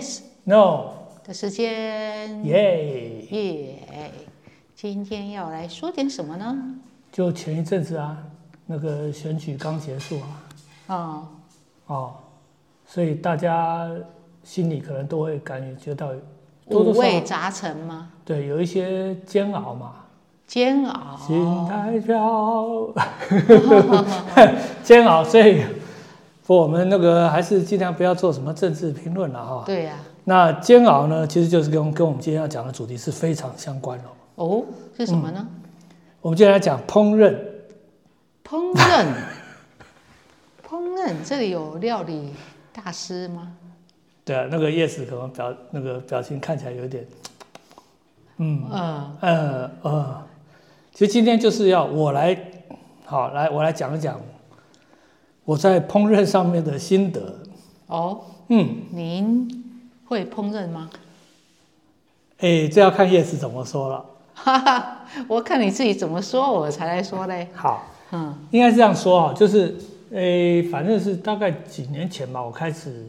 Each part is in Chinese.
Yes，No，的时间，耶！耶！今天要来说点什么呢？就前一阵子啊，那个选举刚结束啊，哦，哦，所以大家心里可能都会感觉到五味杂陈吗？对有一些煎熬嘛，煎熬，心太飘，煎熬，所以我们那个还是尽量不要做什么政治评论了哈。对呀、那煎熬呢，其实就是跟跟我们今天要讲的主题是非常相关的。哦，是什么呢？我们今天来讲烹饪，烹饪，烹饪，这里有料理大师吗？对啊，那个叶子可能表那个表情看起来有点，嗯嗯，呃呃，其实今天就是要我来，好来我来讲一讲我在烹饪上面的心得。哦，嗯，您会烹饪吗？哎，这要看叶子怎么说了。哈哈，我看你自己怎么说，我才来说嘞。好，嗯，应该是这样说啊，就是诶，反正是大概几年前吧，我开始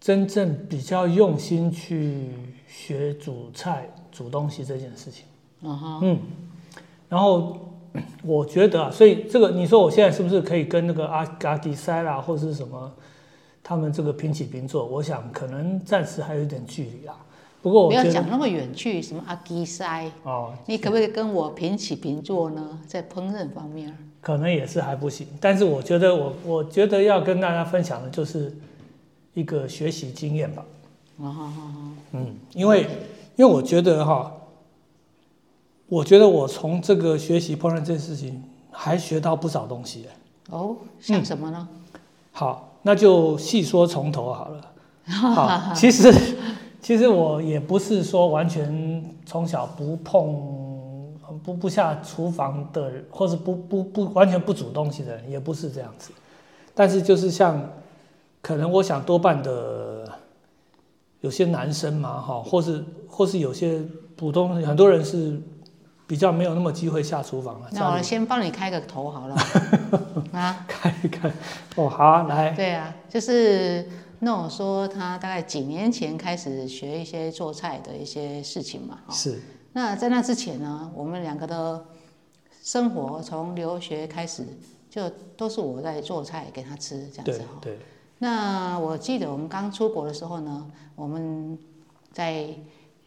真正比较用心去学煮菜、煮东西这件事情。嗯哼，嗯，然后我觉得啊，所以这个你说我现在是不是可以跟那个阿阿迪塞啦，或是什么他们这个平起平坐？我想可能暂时还有一点距离啊。不过我不要讲那么远去，什么阿基塞，哦，你可不可以跟我平起平坐呢？在烹饪方面，可能也是还不行，但是我觉得我我觉得要跟大家分享的就是一个学习经验吧。哦嗯，因为因为我觉得哈，我觉得我从这个学习烹饪这件事情还学到不少东西。哦，像什么呢？好，那就细说从头好了。好，其实其实我也不是说完全从小不碰不不下厨房的人，或是不不不完全不煮东西的人，也不是这样子。但是就是像，可能我想多半的有些男生嘛，哈，或是或是有些普通很多人是比较没有那么机会下厨房了。那我先帮你开个头好了。啊，开一开，哦，好啊，来，对啊，就是那我说他大概几年前开始学一些做菜的一些事情嘛。哦是那在那之前呢，我们两个的生活从留学开始，就都是我在做菜给他吃这样子哈。对，那我记得我们刚出国的时候呢，我们在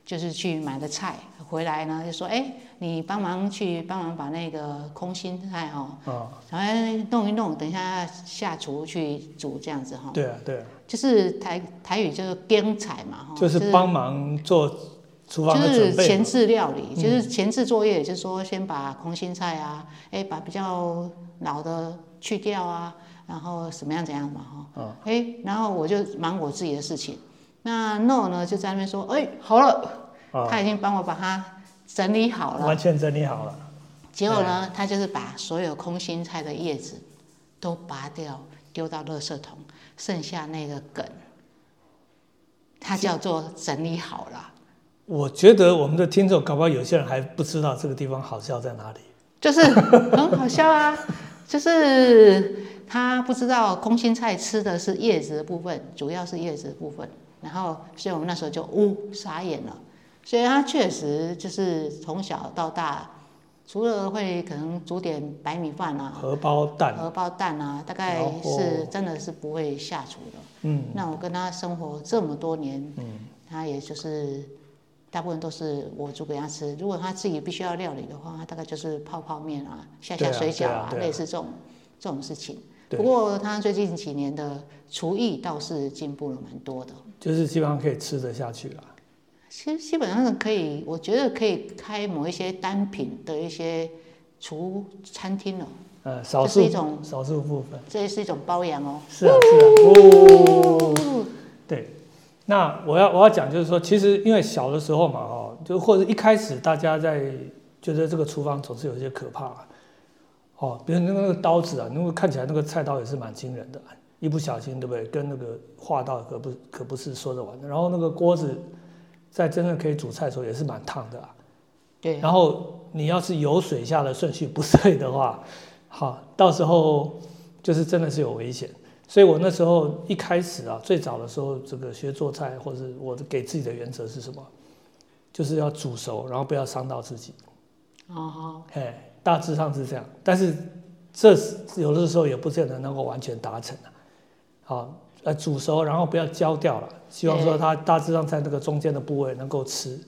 就是去买的菜回来呢，就说哎，你帮忙去帮忙把那个空心菜哦，啊，然后弄一弄，等一下下厨去煮这样子哈。对啊，对啊。就是台台语就是编菜嘛哈，就是帮忙做厨房的就是准备嘛。前置料理，嗯就是前置作业，就是说先把空心菜啊，哎，把比较老的去掉啊，然后什么样怎样嘛哈，嗯哎，然后我就忙我自己的事情。那 No 呢就在那边说，哎，好了，啊，他已经帮我把它整理好了。完全整理好了。结果呢，他就是把所有空心菜的叶子都拔掉，丢到垃圾桶，剩下那个梗，他叫做整理好了。我觉得我们的听众搞不好有些人还不知道这个地方好笑在哪里。就是很好笑啊，就是他不知道空心菜吃的是叶子的部分，主要是叶子的部分，然后所以我们那时候就呜傻眼了，所以他确实就是从小到大，除了会可能煮点白米饭啊、荷包蛋，荷包蛋啊，大概是真的是不会下厨的。嗯那我跟他生活这么多年，嗯，他也就是大部分都是我煮给他吃。如果他自己必须要料理的话，他大概就是泡泡面啊、下下水饺啊，对啊啊类似这种这种事情。不过他最近几年的厨艺倒是进步了蛮多的。就是基本上可以吃得下去了。其实基本上可以，我觉得可以开某一些单品的一些厨餐厅了，呃，少数一种少数部分。这也是一种包养哦。是啊是啊，哦，对。那我要我要讲就是说，其实因为小的时候嘛，哦，就或者一开始大家在觉得这个厨房总是有些可怕，哦，比如那个刀子啊，那个看起来那个菜刀也是蛮惊人的，一不小心对不对？跟那个话到可不可不是说着玩的。然后那个锅子在真正可以煮菜的时候也是蛮烫的啊。对，然后你要是油水下的顺序不对的话，好，到时候就是真的是有危险。所以我那时候一开始啊，最早的时候，这个学做菜，或者我给自己的原则是什么？就是要煮熟，然后不要伤到自己。哦，哎，大致上是这样，但是这有的时候也不见得能够完全达成啊。好，呃，煮熟，然后不要焦掉了，希望说它大致上在那个中间的部位能够吃。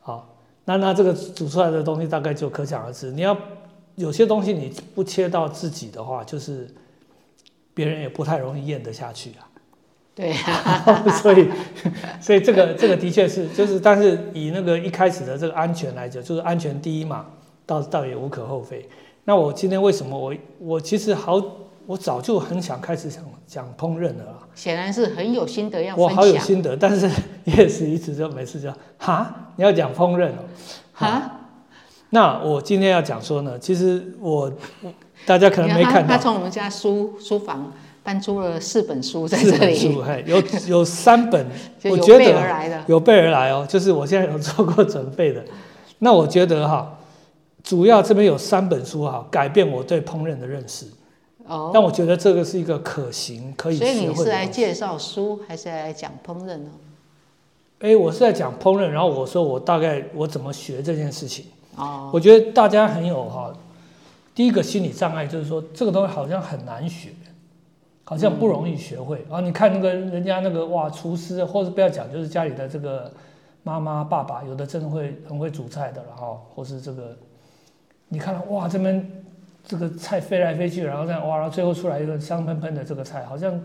好，那那这个煮出来的东西大概就可想而知。你要有些东西你不切到自己的话，就是别人也不太容易咽得下去啊。对，所以，所以这个这个的确是，就是，但是以那个一开始的这个安全来讲，就是安全第一嘛，倒倒也无可厚非。那我今天为什么我我其实好，我早就很想开始想讲烹饪了啦。显然是很有心得要我好有心得，但是也是一直就每次就哈，你要讲烹饪哦，哈。那我今天要讲说呢，其实我大家可能没看到，他从我们家书书房。搬出了四本书在这里，有有三本，我觉得有备而来哦，就是我现在有做过准备的。那我觉得哈，主要这边有三本书哈，改变我对烹饪的认识。哦，但我觉得这个是一个可行可以。所以你是来介绍书，还是来讲烹饪呢？哎，我是在讲烹饪，然后我说我大概我怎么学这件事情。哦，我觉得大家很有哈，第一个心理障碍就是说这个东西好像很难学。好像不容易学会啊！你看那个人家那个哇，厨师，或者不要讲，就是家里的这个妈妈、爸爸，有的真的会很会煮菜的然后，或是这个，你看哇，这边这个菜飞来飞去，然后这样哇，然后最后出来一个香喷喷的这个菜，好像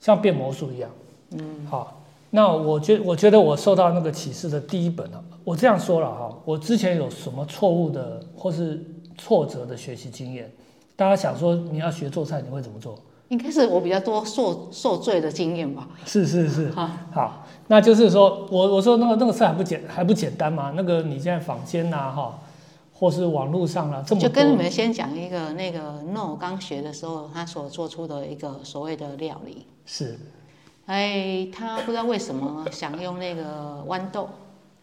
像变魔术一样。嗯，好，那我觉我觉得我受到那个启示的第一本啊，我这样说了哈，我之前有什么错误的或是挫折的学习经验？大家想说你要学做菜，你会怎么做？应该是我比较多受受罪的经验吧。是是是，好，好那就是说我我说那个那个菜还不简还不简单吗？那个你现在坊间呐哈，或是网络上了这么就跟你们先讲一个那个 No 刚学的时候他所做出的一个所谓的料理。是，哎，他不知道为什么想用那个豌豆，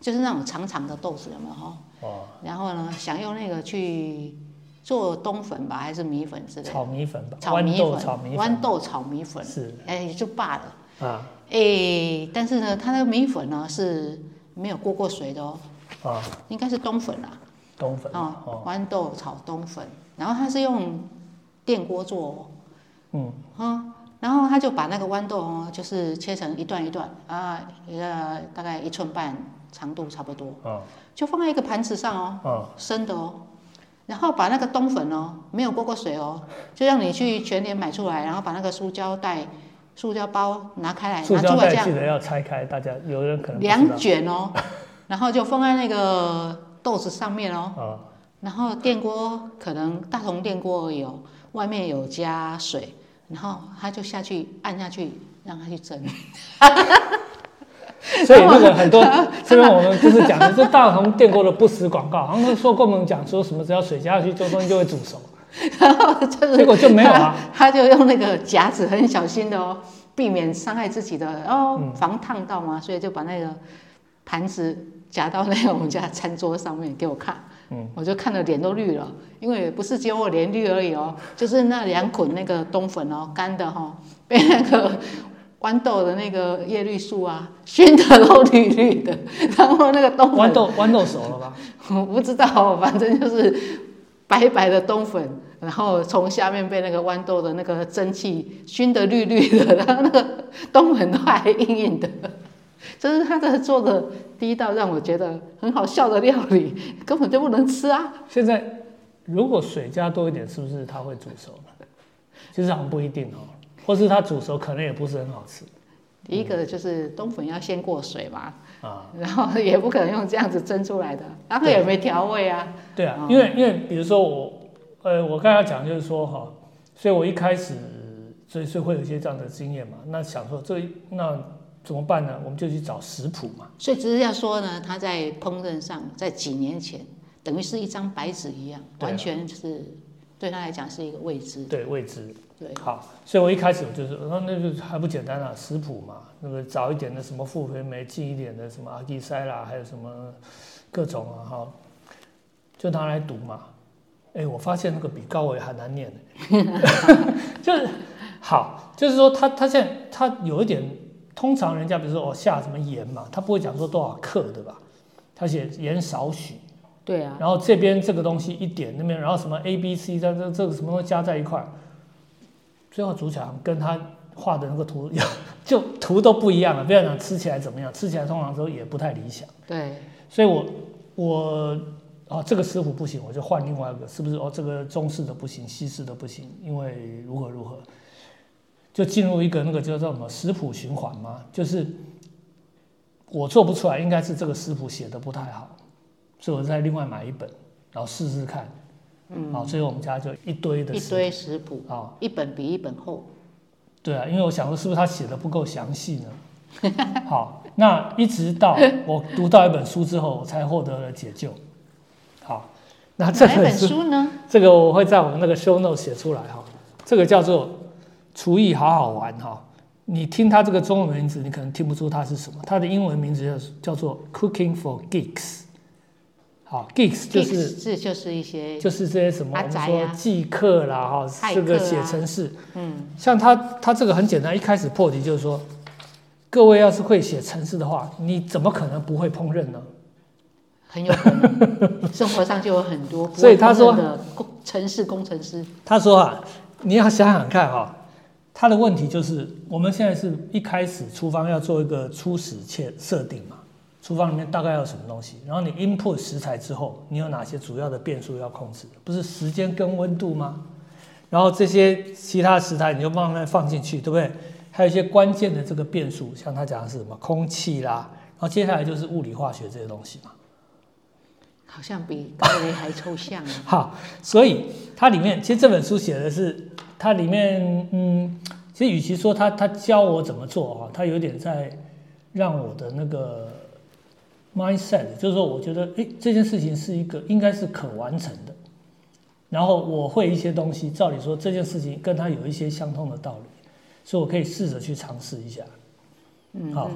就是那种长长的豆子，有没有哈？哦。然后呢，想用那个去。做冬粉吧，还是米粉之类的？炒米粉吧。炒米粉，炒米粉，豌豆炒米粉。是。哎，就罢了。啊。哎，但是呢，它那个米粉呢是没有过过水的哦。啊。应该是冬粉啦。冬粉。哦。豌豆炒冬粉，然后它是用电锅做。嗯。啊，然后他就把那个豌豆哦，就是切成一段一段啊，一个大概一寸半长度差不多。啊。就放在一个盘子上哦。啊。生的哦。然后把那个冬粉哦，没有过过水哦，就让你去全年买出来，然后把那个塑胶袋、塑胶包拿开来，拿出来这样。记得要拆开，大家有人可能两卷哦，然后就放在那个豆子上面哦。啊。然后电锅可能大同电锅有，外面有加水，然后他就下去按下去，让它去蒸。所以那个很多，这边 我们就是讲的，是大同电锅的不实广告，好像说跟我们讲说什么，只要水加下去，这东西就会煮熟，然后就是结果就没有啊。他就用那个夹子，很小心的哦，避免伤害自己的哦，防烫到嘛，所以就把那个盘子夹到那个我们家餐桌上面给我看，嗯，我就看的脸都绿了，因为不是只有我脸绿而已哦，就是那两捆那个冬粉哦，干的哈，被那个。豌豆的那个叶绿素啊，熏的都绿绿的，然后那个冬粉，豌豆豌豆熟了吧？我不知道，反正就是白白的冬粉，然后从下面被那个豌豆的那个蒸汽熏得绿绿的，然后那个冬粉都还硬硬的，这是他的做的第一道让我觉得很好笑的料理，根本就不能吃啊！现在如果水加多一点，是不是它会煮熟其实好像不一定哦。或是它煮熟可能也不是很好吃。第一个就是冬粉要先过水嘛，啊，然后也不可能用这样子蒸出来的，然后也没调味啊。对啊，因为因为比如说我，呃，我刚才讲就是说哈，所以我一开始所以所以会有一些这样的经验嘛，那想说这那怎么办呢？我们就去找食谱嘛。所以只是要说呢，他在烹饪上在几年前等于是一张白纸一样，完全是对他来讲是一个未知。对未知。对，好，所以我一开始我就是那，那就还不简单啊，食谱嘛，那个早一点的什么复回酶，近一点的什么阿基塞啦，还有什么各种啊，哈，就拿来读嘛。哎，我发现那个比高维还难念 就是好，就是说他他现在他有一点，通常人家比如说哦下什么盐嘛，他不会讲说多少克对吧？他写盐少许。对啊。然后这边这个东西一点那边，然后什么 A B C 这这这个什么东西加在一块，最后煮起来跟他画的那个图 就图都不一样了。不要讲吃起来怎么样，吃起来通常都也不太理想。对。所以我我。哦，这个师傅不行，我就换另外一个，是不是？哦，这个中式的不行，西式的不行，因为如何如何，就进入一个那个叫做什么食谱循环嘛，就是我做不出来，应该是这个食谱写的不太好，所以我再另外买一本，然后试试看。嗯，好，所以我们家就一堆的一堆食谱啊，一本比一本厚。对啊，因为我想说，是不是他写的不够详细呢？好，那一直到我读到一本书之后，我才获得了解救。好，那这本书呢？这个我会在我们那个 show note 写出来哈。这个叫做“厨艺好好玩”哈。你听他这个中文名字，你可能听不出它是什么。它的英文名字叫叫做 “Cooking for Geeks”。好，Geeks 就是这就是一些就是这些什么我们说记客啦哈，这个写程式。嗯，像他他这个很简单，一开始破题就是说，各位要是会写程式的话，你怎么可能不会烹饪呢？很有可能，生活上就有很多。所以他说的工城市工程师，他说啊，你要想想看哈，他的问题就是我们现在是一开始厨房要做一个初始切设定嘛，厨房里面大概要什么东西，然后你 input 食材之后，你有哪些主要的变数要控制？不是时间跟温度吗？然后这些其他食材你就慢慢放进去，对不对？还有一些关键的这个变数，像他讲的是什么空气啦，然后接下来就是物理化学这些东西嘛。好像比高维还抽象。好，所以它里面其实这本书写的是它里面，嗯，其实与其说他他教我怎么做啊，他有点在让我的那个 mindset，就是说我觉得哎这件事情是一个应该是可完成的，然后我会一些东西，照理说这件事情跟他有一些相通的道理，所以我可以试着去尝试一下。嗯，好。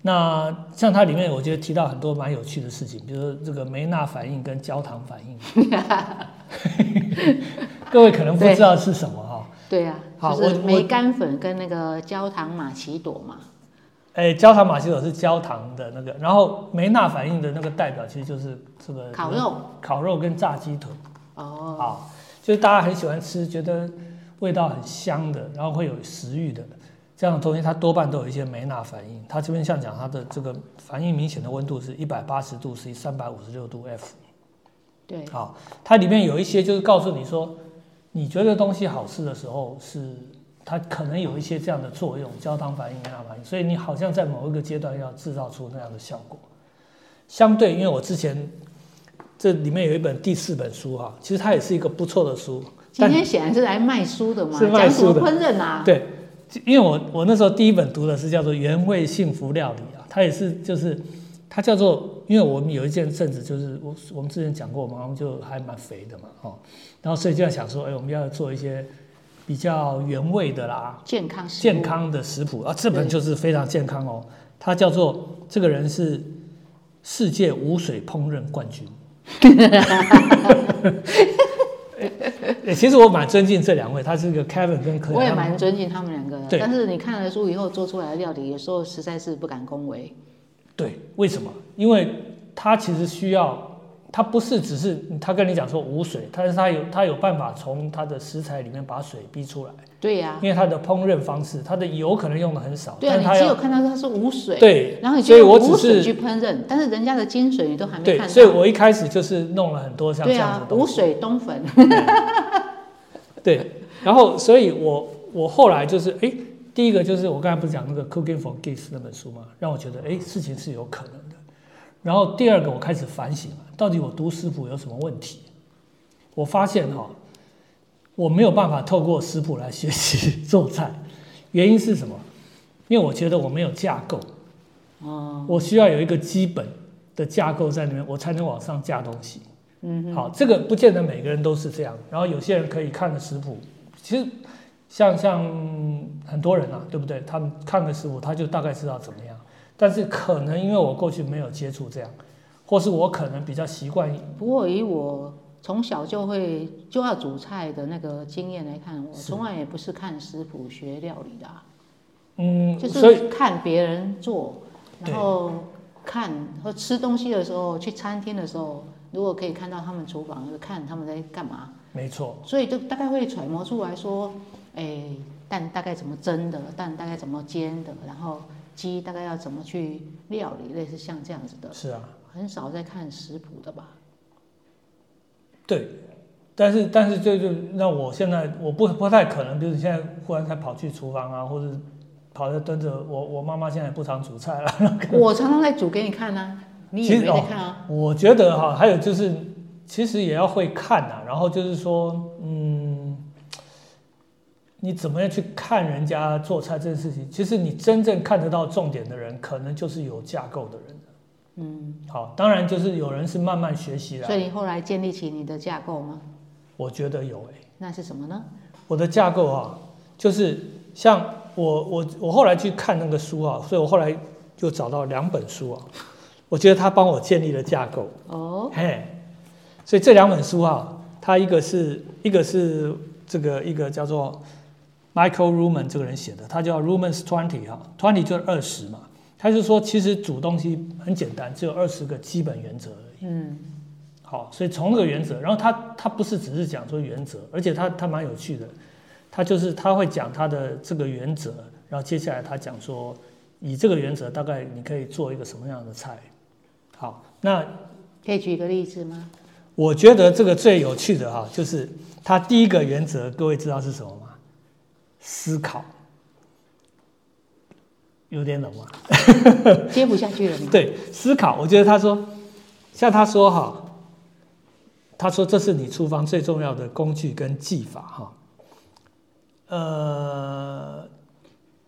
那像它里面，我觉得提到很多蛮有趣的事情，比如说这个梅纳反应跟焦糖反应，各位可能不知道是什么哈。对呀，就是梅干粉跟那个焦糖玛奇朵嘛。哎，焦糖玛奇朵是焦糖的那个，然后梅纳反应的那个代表其实就是这个烤肉，烤肉跟炸鸡腿。哦，好，就是大家很喜欢吃，觉得味道很香的，然后会有食欲的。这样的东西它多半都有一些梅纳反应，它这边像讲它的这个反应明显的温度是一百八十度 C，三百五十六度 F。对，好，它里面有一些就是告诉你说，你觉得东西好吃的时候是它可能有一些这样的作用，焦糖反应、梅纳反应，所以你好像在某一个阶段要制造出那样的效果。相对，因为我之前这里面有一本第四本书哈，其实它也是一个不错的书。今天显然是来卖书的嘛，是卖书的，烹饪啊，对。因为我我那时候第一本读的是叫做《原味幸福料理》啊，它也是就是它叫做，因为我们有一件阵子就是我我们之前讲过嘛，我们就还蛮肥的嘛，哦，然后所以就在想说，哎，我们要做一些比较原味的啦，健康健康的食谱啊，这本就是非常健康哦，它叫做这个人是世界无水烹饪冠军。其实我蛮尊敬这两位，他是个 Kevin 跟我也蛮尊敬他们两个的。但是你看了书以后做出来的料理，有时候实在是不敢恭维。对，为什么？因为它其实需要，它不是只是他跟你讲说无水，但是它有它有办法从它的食材里面把水逼出来。对呀，因为它的烹饪方式，它的油可能用的很少。对啊，你只有看到它是无水。对，然后你就无水去烹饪，但是人家的精髓你都还没看到。对，所以我一开始就是弄了很多像这样子的无水冬粉。对，然后所以我我后来就是哎，第一个就是我刚才不是讲那个《Cooking for Geeks》那本书嘛，让我觉得哎事情是有可能的。然后第二个我开始反省，到底我读食谱有什么问题？我发现哈。我没有办法透过食谱来学习 做菜，原因是什么？因为我觉得我没有架构，哦，我需要有一个基本的架构在里面，我才能往上架东西。嗯，好，这个不见得每个人都是这样。然后有些人可以看个食谱，其实像像很多人啊，对不对？他们看个食谱，他就大概知道怎么样。但是可能因为我过去没有接触这样，或是我可能比较习惯。不过以我。从小就会就要煮菜的那个经验来看，我从来也不是看食谱学料理的、嗯，就是看别人做，然后看和吃东西的时候，去餐厅的时候，如果可以看到他们厨房，就看他们在干嘛，没错，所以就大概会揣摩出来说，哎，蛋大概怎么蒸的，蛋大概怎么煎的，然后鸡大概要怎么去料理，类似像这样子的，是啊，很少在看食谱的吧？对。但是但是就就那我现在我不不太可能，就是现在忽然才跑去厨房啊，或者跑在蹲着。我我妈妈现在不常煮菜了。我常常在煮给你看啊，你也没在看啊。我觉得哈，还有就是，其实也要会看啊、然后就是说，嗯，你怎么样去看人家做菜这件事情？其实你真正看得到重点的人，可能就是有架构的人。嗯，好，当然就是有人是慢慢学习的，所以你后来建立起你的架构吗？我觉得有诶、那是什么呢？我的架构啊，就是像我我我后来去看那个书啊，所以我后来就找到两本书啊，我觉得他帮我建立了架构。哦，嘿，所以这两本书啊、它一个是一个是这个一个叫做 Michael Ruman 这个人写的，他叫 Ruman's Twenty 哈，Twenty 就是二十嘛，他就说其实煮东西很简单，只有二十个基本原则而已。嗯，好，所以从那个原则，然后他他不是只是讲说原则，而且他他蛮有趣的，他就是他会讲他的这个原则，然后接下来他讲说以这个原则大概你可以做一个什么样的菜。好，那可以举一个例子吗？我觉得这个最有趣的哈，就是他第一个原则，各位知道是什么吗？思考，有点冷吗？接不下去了吗？对，思考。我觉得他说，像他说哈，他说这是你厨房最重要的工具跟技法哈。呃，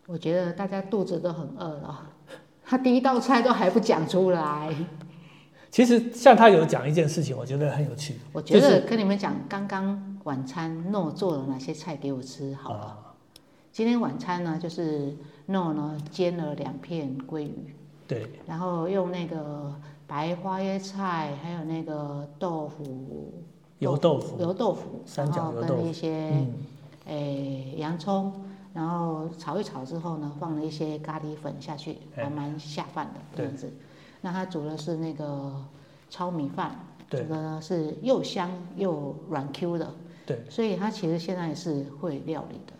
我觉得大家肚子都很饿了，他第一道菜都还不讲出来。其实像他有讲一件事情，我觉得很有趣。我觉得跟你们讲，刚刚晚餐诺做了哪些菜给我吃好了。啊，今天晚餐呢，就是诺呢煎了两片鲑鱼，对，然后用那个白花椰菜，还有那个豆腐，油豆腐，油豆腐，三然后角油豆腐。跟一些嗯，诶洋葱，然后炒一炒之后呢，放了一些咖喱粉下去，哎。还蛮下饭的这样子。那他煮的是那个糙米饭，煮的呢是又香又软 Q 的，对，所以他其实现在是会料理的。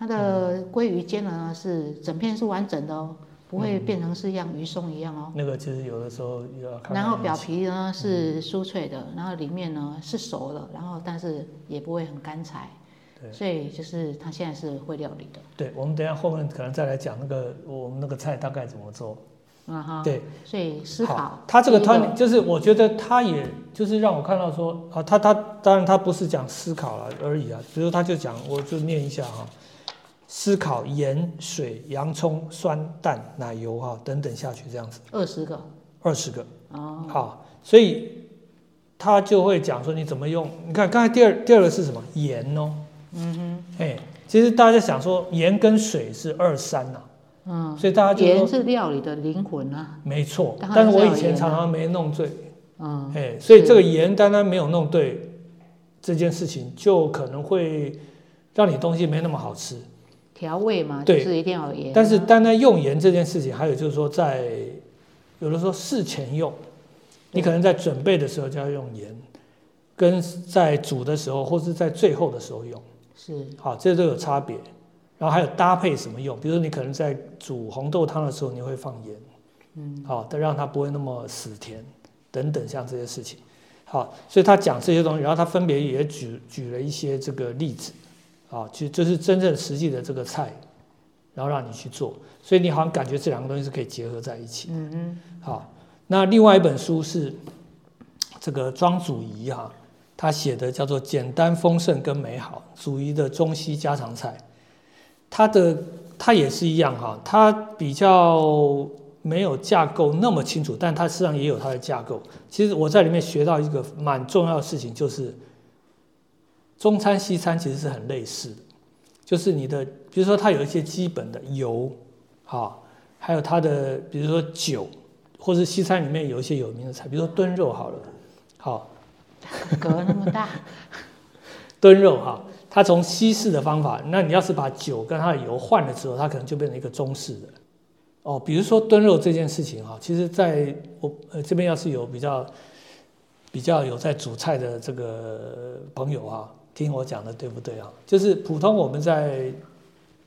它的鲑鱼煎的呢是整片是完整的哦，不会变成是像鱼松一样哦。那个其实有的时候要看。然后表皮呢是酥脆的，然后里面呢是熟了，然后但是也不会很干柴，对所以就是它现在是会料理的。对，我们等一下后面可能再来讲那个我们那个菜大概怎么做。啊哈，对，所以思考，他这个第一团就是我觉得他也就是让我看到说啊，他他当然他不是讲思考了而已啊，比如他就讲，我就念一下哈、思考盐、水、洋葱、酸、蛋、奶油哈、等等下去这样子，二十个二十个。哦，好，所以他就会讲说你怎么用。你看刚才第二第二个是什么？盐哦，嗯哼，哎，其实大家想说盐跟水是二三呐、嗯，所以大家盐是料理的灵魂啊，没错。但是我以前常常没弄对，嗯，哎，所以是这个盐单单没有弄对这件事情，就可能会让你东西没那么好吃。调味嘛，就对是一定要有盐啊。但是单单用盐这件事情，还有就是说在有的时候事前用，你可能在准备的时候就要用盐，跟在煮的时候或是在最后的时候用，是。好，这都有差别。然后还有搭配什么用，比如说你可能在煮红豆汤的时候，你会放盐，嗯，好，但让它不会那么死甜，等等像这些事情。好，所以他讲这些东西，然后他分别也举举了一些这个例子，啊，就就是真正实际的这个菜，然后让你去做，所以你好像感觉这两个东西是可以结合在一起。嗯嗯，好，那另外一本书是这个庄祖仪哈、他写的叫做《简单丰盛跟美好》，祖仪的中西家常菜。他的他也是一样哈、他比较没有架构那么清楚，但他实际上也有它的架构。其实我在里面学到一个蛮重要的事情，就是中餐西餐其实是很类似的，就是你的，比如说它有一些基本的油，哈，还有它的比如说酒，或是西餐里面有一些有名的菜，比如说炖肉好了，好，隔那么大，炖肉哈，它从西式的方法，那你要是把酒跟它的油换了之后，它可能就变成一个中式的。哦，比如说炖肉这件事情哈，其实在我呃这边要是有比较比较有在煮菜的这个朋友啊，听我讲的对不对啊？就是普通我们在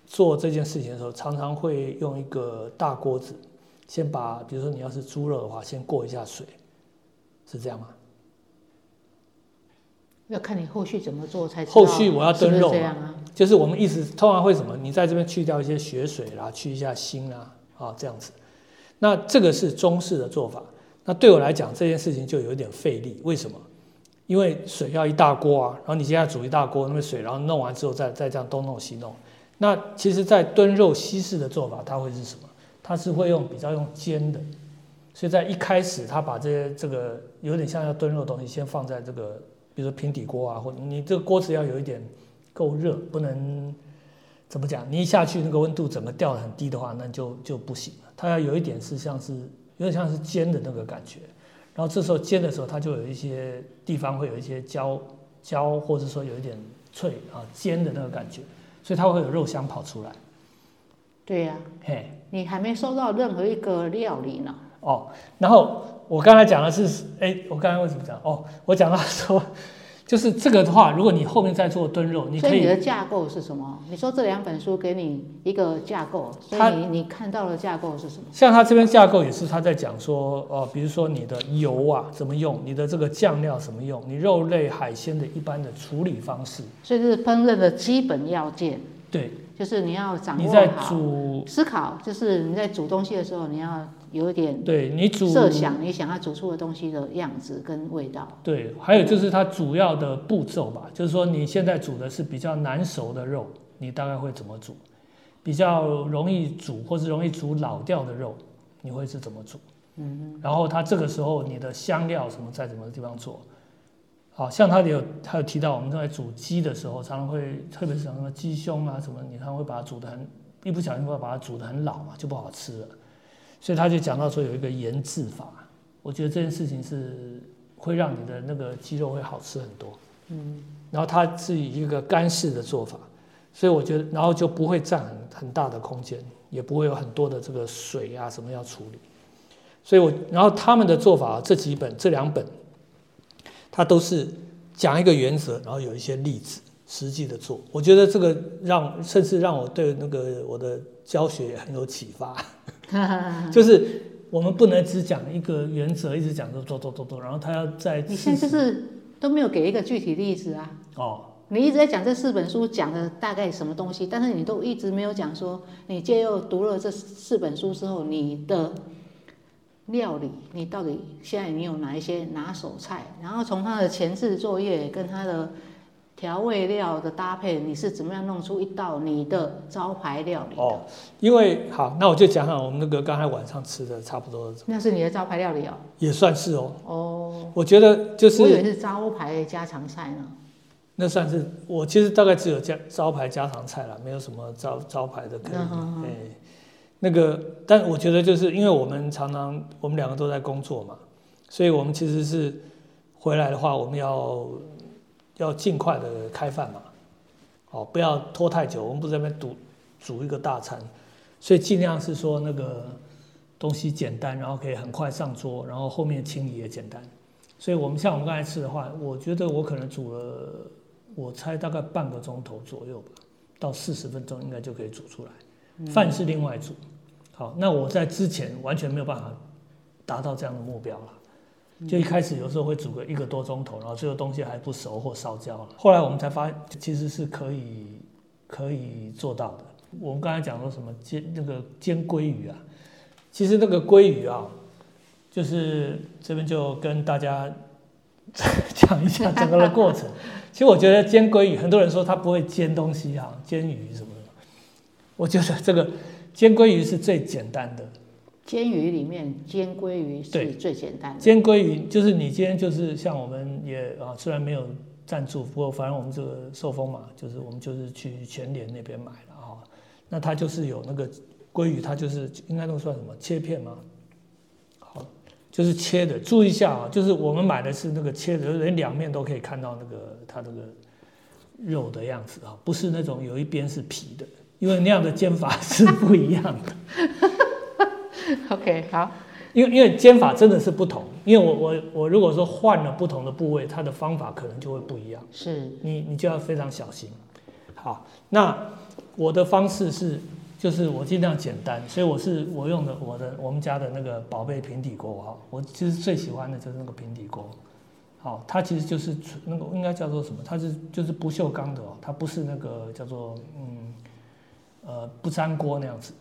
做这件事情的时候，常常会用一个大锅子，先把比如说你要是猪肉的话，先过一下水，是这样吗？要看你后续怎么做才知道后续我要炖是是肉这样啊。就是我们意思通常会什么？你在这边去掉一些血水啦，去一下腥啦，啊这样子。那这个是中式的做法。那对我来讲，这件事情就有一点费力。为什么？因为水要一大锅啊，然后你现在煮一大锅那个水，然后弄完之后再再这样东弄西弄。那其实，在炖肉西式的做法，它会是什么？它是会用比较用煎的，所以在一开始，他把这些这个有点像要炖肉的东西，先放在这个，比如说平底锅啊，或者你这个锅子要有一点够热，不能怎么讲？你一下去那个温度整个掉的很低的话，那就就不行了。它要有一点是像是有点像是煎的那个感觉，然后这时候煎的时候，它就有一些地方会有一些焦焦，或者说有一点脆啊煎的那个感觉，所以它会有肉香跑出来。对呀、嘿，你还没收到任何一个料理呢。哦，然后我刚才讲的是，哎，我刚才为什么讲？哦，我讲到说，就是这个的话，如果你后面再做炖肉，你所以你可以的架构是什么？你说这两本书给你一个架构，所以你你看到的架构是什么？像他这边架构也是他在讲说，哦，比如说你的油啊怎么用，你的这个酱料怎么用，你肉类海鲜的一般的处理方式，所以这是烹饪的基本要件，对，就是你要掌握你在煮，思考，就是你在煮东西的时候，你要有一点对你煮设想你想要煮出的东西的样子跟味道。对，还有就是它主要的步骤吧，就是说你现在煮的是比较难熟的肉，你大概会怎么煮？比较容易煮或是容易煮老掉的肉，你会是怎么煮？嗯，然后它这个时候你的香料什么在什么地方做？好像他有他有提到，我们在煮鸡的时候，常常会，特别是像什么鸡胸啊什么，你常常会把它煮的很，一不小心会把它煮的很老嘛，就不好吃了。所以他就讲到说有一个腌制法，我觉得这件事情是会让你的那个鸡肉会好吃很多。嗯，然后它是以一个干式的做法，所以我觉得，然后就不会占很很大的空间，也不会有很多的这个水啊什么要处理。所以我，然后他们的做法这几本这两本，它都是讲一个原则，然后有一些例子实际的做。我觉得这个让甚至让我对那个我的教学也很有启发。就是我们不能只讲一个原则，一直讲说做做做做，然后他要在你现在就是都没有给一个具体例子啊。哦，你一直在讲这四本书讲的大概什么东西，但是你都一直没有讲说，你借由读了这四本书之后，你的料理，你到底现在你有哪一些拿手菜？然后从他的前置作业跟他的调味料的搭配，你是怎么样弄出一道你的招牌料理的？哦，因为好，那我就讲讲我们那个刚才晚上吃的，差不多那是你的招牌料理哦。也算是哦。哦，我觉得就是我以是为是招牌家常菜呢。那算是我其实大概只有家招牌家常菜了，没有什么招招牌的可以。哎，那个，但我觉得就是因为我们常常我们两个都在工作嘛，所以我们其实是回来的话，我们要要尽快的开饭嘛，哦，不要拖太久。我们不是在那边煮煮一个大餐，所以尽量是说那个东西简单，然后可以很快上桌，然后后面清理也简单。所以我们像我们刚才吃的话，我觉得我可能煮了，我猜大概半个钟头左右吧，到四十分钟应该就可以煮出来。饭是另外煮。好，那我在之前完全没有办法达到这样的目标了。就一开始有时候会煮个一个多钟头，然后最后东西还不熟或烧焦了。后来我们才发现，其实是可以可以做到的。我们刚才讲说什么煎那个煎鲑鱼啊，其实那个鲑鱼啊，就是这边就跟大家讲一下整个的过程。其实我觉得煎鲑鱼，很多人说他不会煎东西啊，煎鱼什么的。我觉得这个煎鲑鱼是最简单的。煎鱼里面煎鲑鱼是最简单的。煎鲑鱼就是你今天就是像我们也啊，虽然没有赞助，不过反正我们这个受风嘛，就是我们就是去全联那边买了哈、那它就是有那个鲑鱼，它就是应该都算什么切片吗？好，就是切的。注意一下啊，就是我们买的是那个切的，连两面都可以看到那个它这个肉的样子啊，不是那种有一边是皮的，因为那样的煎法是不一样的。OK，好，因为因为煎法真的是不同，因为我我我如果说换了不同的部位，它的方法可能就会不一样，是你你就要非常小心。好，那我的方式是，就是我尽量简单，所以我是我用的我的我们家的那个宝贝平底锅哈，我其实最喜欢的就是那个平底锅。好，它其实就是那个应该叫做什么？它是就是不锈钢的哦，它不是那个叫做嗯呃不粘锅那样子。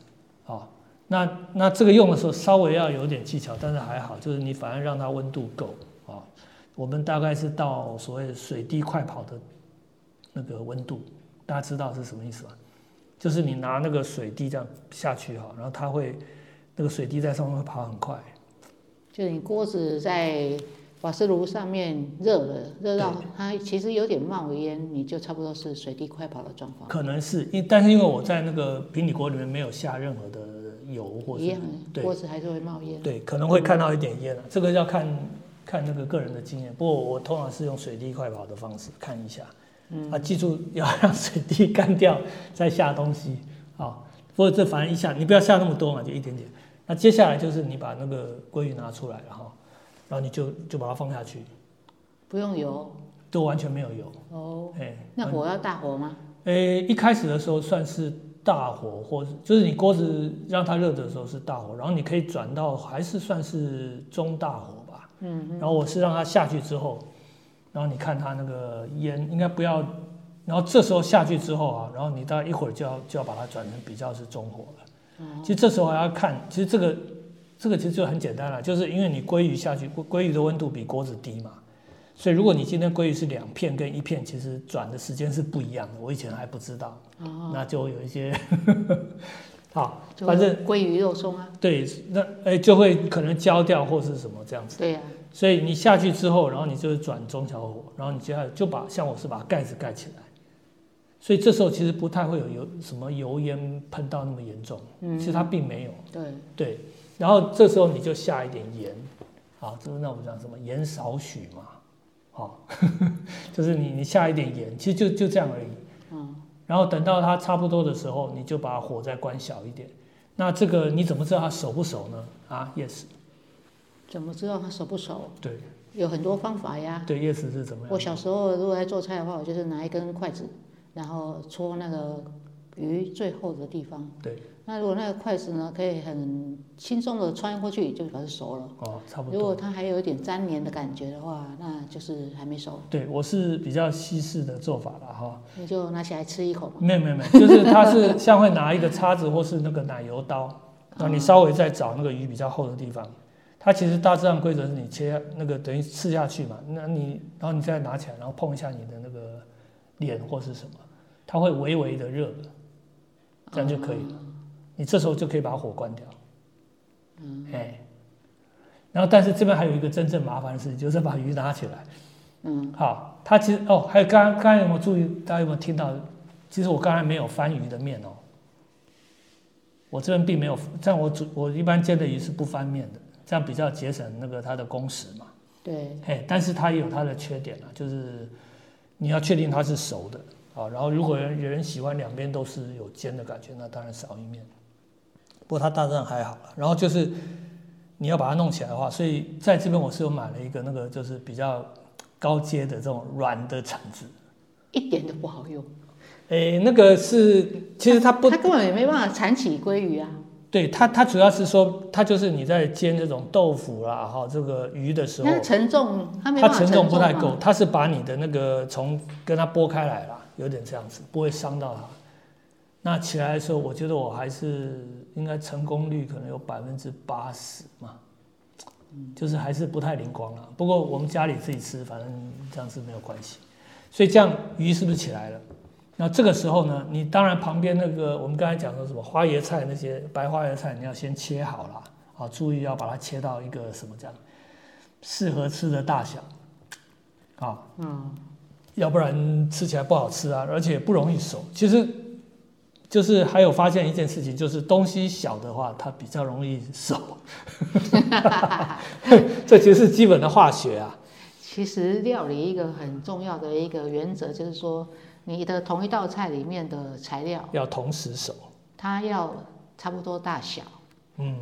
好，那那这个用的时候稍微要有点技巧，但是还好，就是你反而让它温度够啊。我们大概是到所谓水滴快跑的那个温度，大家知道是什么意思吗？就是你拿那个水滴这样下去哈，然后它会那个水滴在上面会跑很快。就你锅子在瓦斯炉上面热了，热到它其实有点冒烟，你就差不多是水滴快跑的状况。可能是因，但是因为我在那个平底锅里面没有下任何的油或者一样的，对锅子还是会冒烟。对，可能会看到一点烟啊，这个要看看那个个人的经验。不过我通常是用水滴快跑的方式看一下，嗯，啊，记住 要让水滴干掉再下东西啊。不过这反正一下你不要下那么多嘛，就一点点。那接下来就是你把那个鲑鱼拿出来了哈，然后你就就把它放下去，不用油都完全没有油，哦。哎，那火要大火吗？诶，一开始的时候算是大火，或是就是你锅子让它热的时候是大火，然后你可以转到还是算是中大火吧。嗯然后我是让它下去之后，然后你看它那个烟应该不要，然后这时候下去之后啊，然后你大概一会儿就要就要把它转成比较是中火了。其实这时候还要看，其实这个这个其实就很简单了，就是因为你鲑鱼下去，鲑鲑鱼的温度比锅子低嘛。所以，如果你今天鲑鱼是两片跟一片，其实转的时间是不一样的。我以前还不知道，哦，那就有一些，好，反正鲑鱼肉松啊。对，那哎就会可能焦掉或是什么这样子。对呀、所以你下去之后，然后你就是转中小火，然后你接下来就把像我是把盖子盖起来，所以这时候其实不太会有油什么油烟喷到那么严重，嗯其实它并没有。对，对，然后这时候你就下一点盐，好，这是那我们讲什么盐少许嘛，好，就是你你下一点盐，其实就就这样而已。嗯，然后等到它差不多的时候，你就把火再关小一点。那这个你怎么知道它熟不熟呢？啊，yes，怎么知道它熟不熟？对有很多方法呀。对，yes 是怎么样？我小时候如果在做菜的话，我就是拿一根筷子，然后戳那个鱼最后的地方。对。那如果那个筷子呢，可以很轻松的穿过去，就表示熟了。哦，差不多如果。它还有一点粘黏的感觉的话，那就是还没熟，对，我是比较西式的做法了哈。你就拿起来吃一口嘛。没有没有没有，就是它是像会拿一个叉子或是那个奶油刀，然后你稍微再找那个鱼比较厚的地方。它其实大致上规则是你切那个等于刺下去嘛，那你然后你再拿起来，然后碰一下你的那个脸或是什么，它会微微的热，这样就可以了。你这时候就可以把火关掉。嗯，哎，然后但是这边还有一个真正麻烦的事情，就是把鱼拿起来。嗯，好，它其实哦，还有刚刚刚刚有没有注意？大家有没有听到？其实我刚才没有翻鱼的面哦，我这边并没有，这样我煮我一般煎的鱼是不翻面的，这样比较节省那个它的工时嘛。对，哎，但是它也有它的缺点啊，就是你要确定它是熟的啊。然后如果有人有人喜欢两边都是有煎的感觉，那当然少一面。不过它大致上还好了。然后就是你要把它弄起来的话，所以在这边我是有买了一个那个就是比较高阶的这种软的铲子。一点都不好用。诶，那个是其实它不它根本也没办法铲起鲑鱼啊。对它，它主要是说它就是你在煎这种豆腐啦哈这个鱼的时候那，沉重，它没办法它承重不太嘛够，它是把你的那个从跟它拨开来啦，有点这样子，不会伤到它。那起来的时候，我觉得我还是应该成功率可能有百分之八十嘛，就是还是不太灵光了。不过我们家里自己吃，反正这样是没有关系。所以这样鱼是不是起来了？那这个时候呢，你当然旁边那个我们刚才讲的什么花椰菜那些白花椰菜，你要先切好了，啊，注意要把它切到一个什么这样适合吃的大小，啊，嗯，要不然吃起来不好吃啊，而且不容易熟。其实就是还有发现一件事情，就是东西小的话，它比较容易熟。这其实是基本的化学啊。其实料理一个很重要的一个原则就是说，你的同一道菜里面的材料要同时熟，它要差不多大小，嗯，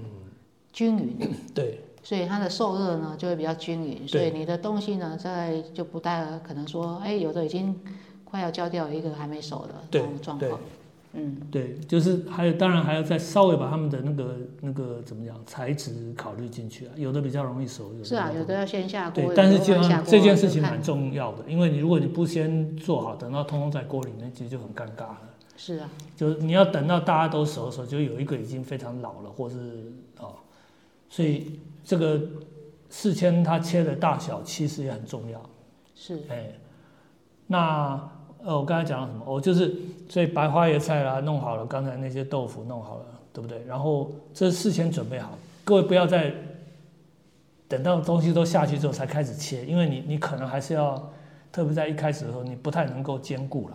均匀，对，所以它的受热呢就会比较均匀，所以你的东西呢在就不大可能说，哎，有的已经快要焦掉，一个还没熟的这对种状况。嗯，对，就是还有，当然还要再稍微把他们的那个那个怎么讲材质考虑进去啊，有的比较容易熟，有的是啊，有的要先下锅，对，但是基本的慢下锅上这件事情蛮重要的，因为你如果你不先做好，等到通通在锅里面，其实就很尴尬了。是啊，就是你要等到大家都熟的时候，就有一个已经非常老了，或是哦，所以这个四千它切的大小其实也很重要。是哎，那呃，我刚才讲了什么？哦，就是所以白花椰菜啦弄好了，刚才那些豆腐弄好了，对不对？然后这事先准备好，各位不要再等到东西都下去之后才开始切，因为你你可能还是要，特别在一开始的时候，你不太能够兼顾了，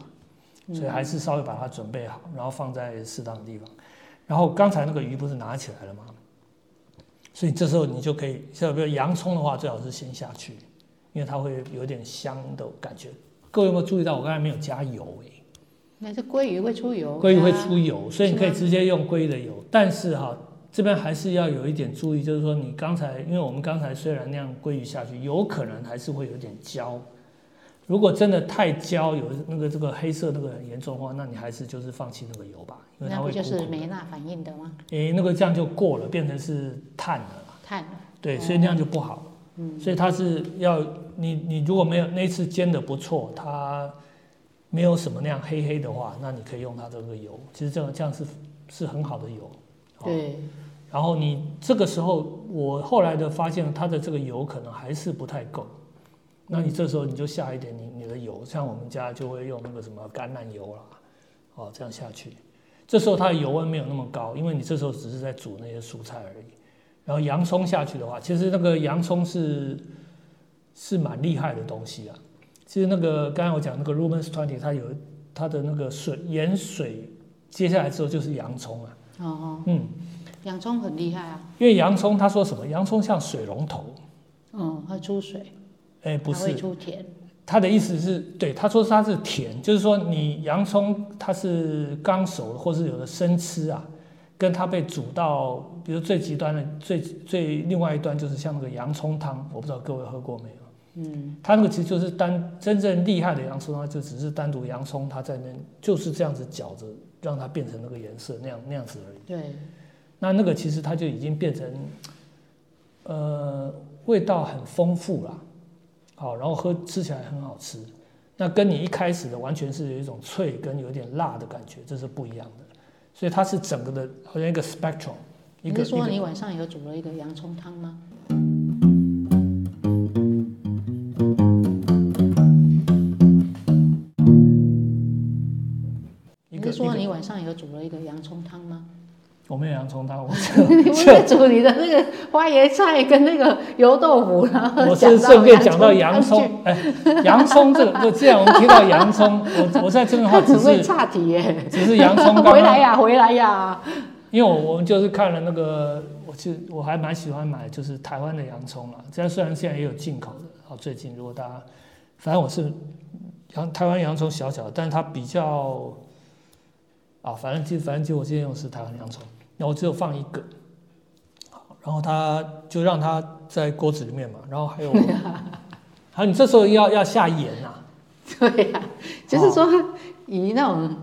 所以还是稍微把它准备好，然后放在适当的地方。然后刚才那个鱼不是拿起来了吗？所以这时候你就可以，像比如洋葱的话，最好是先下去，因为它会有点香的感觉。各位有没有注意到我刚才没有加油哎、那是鲑鱼会出油，鲑鱼会出油，所以你可以直接用鲑鱼的油。但是哈，这边还是要有一点注意，就是说你刚才，因为我们刚才虽然那样鲑鱼下去，有可能还是会有点焦。如果真的太焦，有那个这个黑色那个很严重的话，那你还是就是放弃那个油吧，因为它那不就是会苦苦的。梅纳反应的吗？诶、那个这样就过了，变成是碳了啦。碳，对，哦所以那样就不好。嗯，所以它是要你你如果没有那次煎的不错，它没有什么那样黑黑的话，那你可以用它这个油。其实这样这样是是很好的油。哦对，然后你这个时候，我后来的发现，它的这个油可能还是不太够。那你这时候你就下一点你你的油，像我们家就会用那个什么橄榄油啦，哦，这样下去。这时候它的油温没有那么高，因为你这时候只是在煮那些蔬菜而已。然后洋葱下去的话，其实那个洋葱是是蛮厉害的东西啊。其实那个刚才我讲那个 Romans Twenty，它有它的那个水盐水，接下来之后就是洋葱啊。哦哦，嗯，洋葱很厉害啊，因为洋葱他说什么？洋葱像水龙头。嗯，会出水，哎，不它会是，出甜，他的意思是对，他说它是甜，就是说你洋葱它是刚熟或是有的生吃啊，跟它被煮到，比如最极端的最最另外一端就是像那个洋葱汤，我不知道各位喝过没有？嗯，它那个其实就是单真正厉害的洋葱汤，就只是单独洋葱它在那边就是这样子搅着，让它变成那个颜色那样那样子而已。对，那那个其实它就已经变成，呃，味道很丰富啦，好，然后喝吃起来很好吃。那跟你一开始的完全是有一种脆跟有点辣的感觉，这是不一样的。所以它是整个的好像一个 spectrum，你是说你晚上有煮了一个洋葱汤吗？你是说你晚上有煮了一个洋葱汤吗？我没有洋葱汤，我你不是煮你的那个花椰菜跟那个油豆腐，然后我是顺便讲到洋葱，哎，洋葱这个，不，既然我们提到洋葱，我我在这边的话只是岔题耶。只是洋葱刚刚，回来呀，回来呀！因为我我们就是看了那个，我其实我还蛮喜欢买就是台湾的洋葱了，这样虽然现在也有进口的，好最近如果大家，反正我是洋台湾洋葱小小的，但是它比较啊，反正就反正就我今天用的是台湾洋葱，那我只有放一个，好，然后他就让他在锅子里面嘛，然后还有，还有你这时候要要下盐呐、对呀，就是说以那种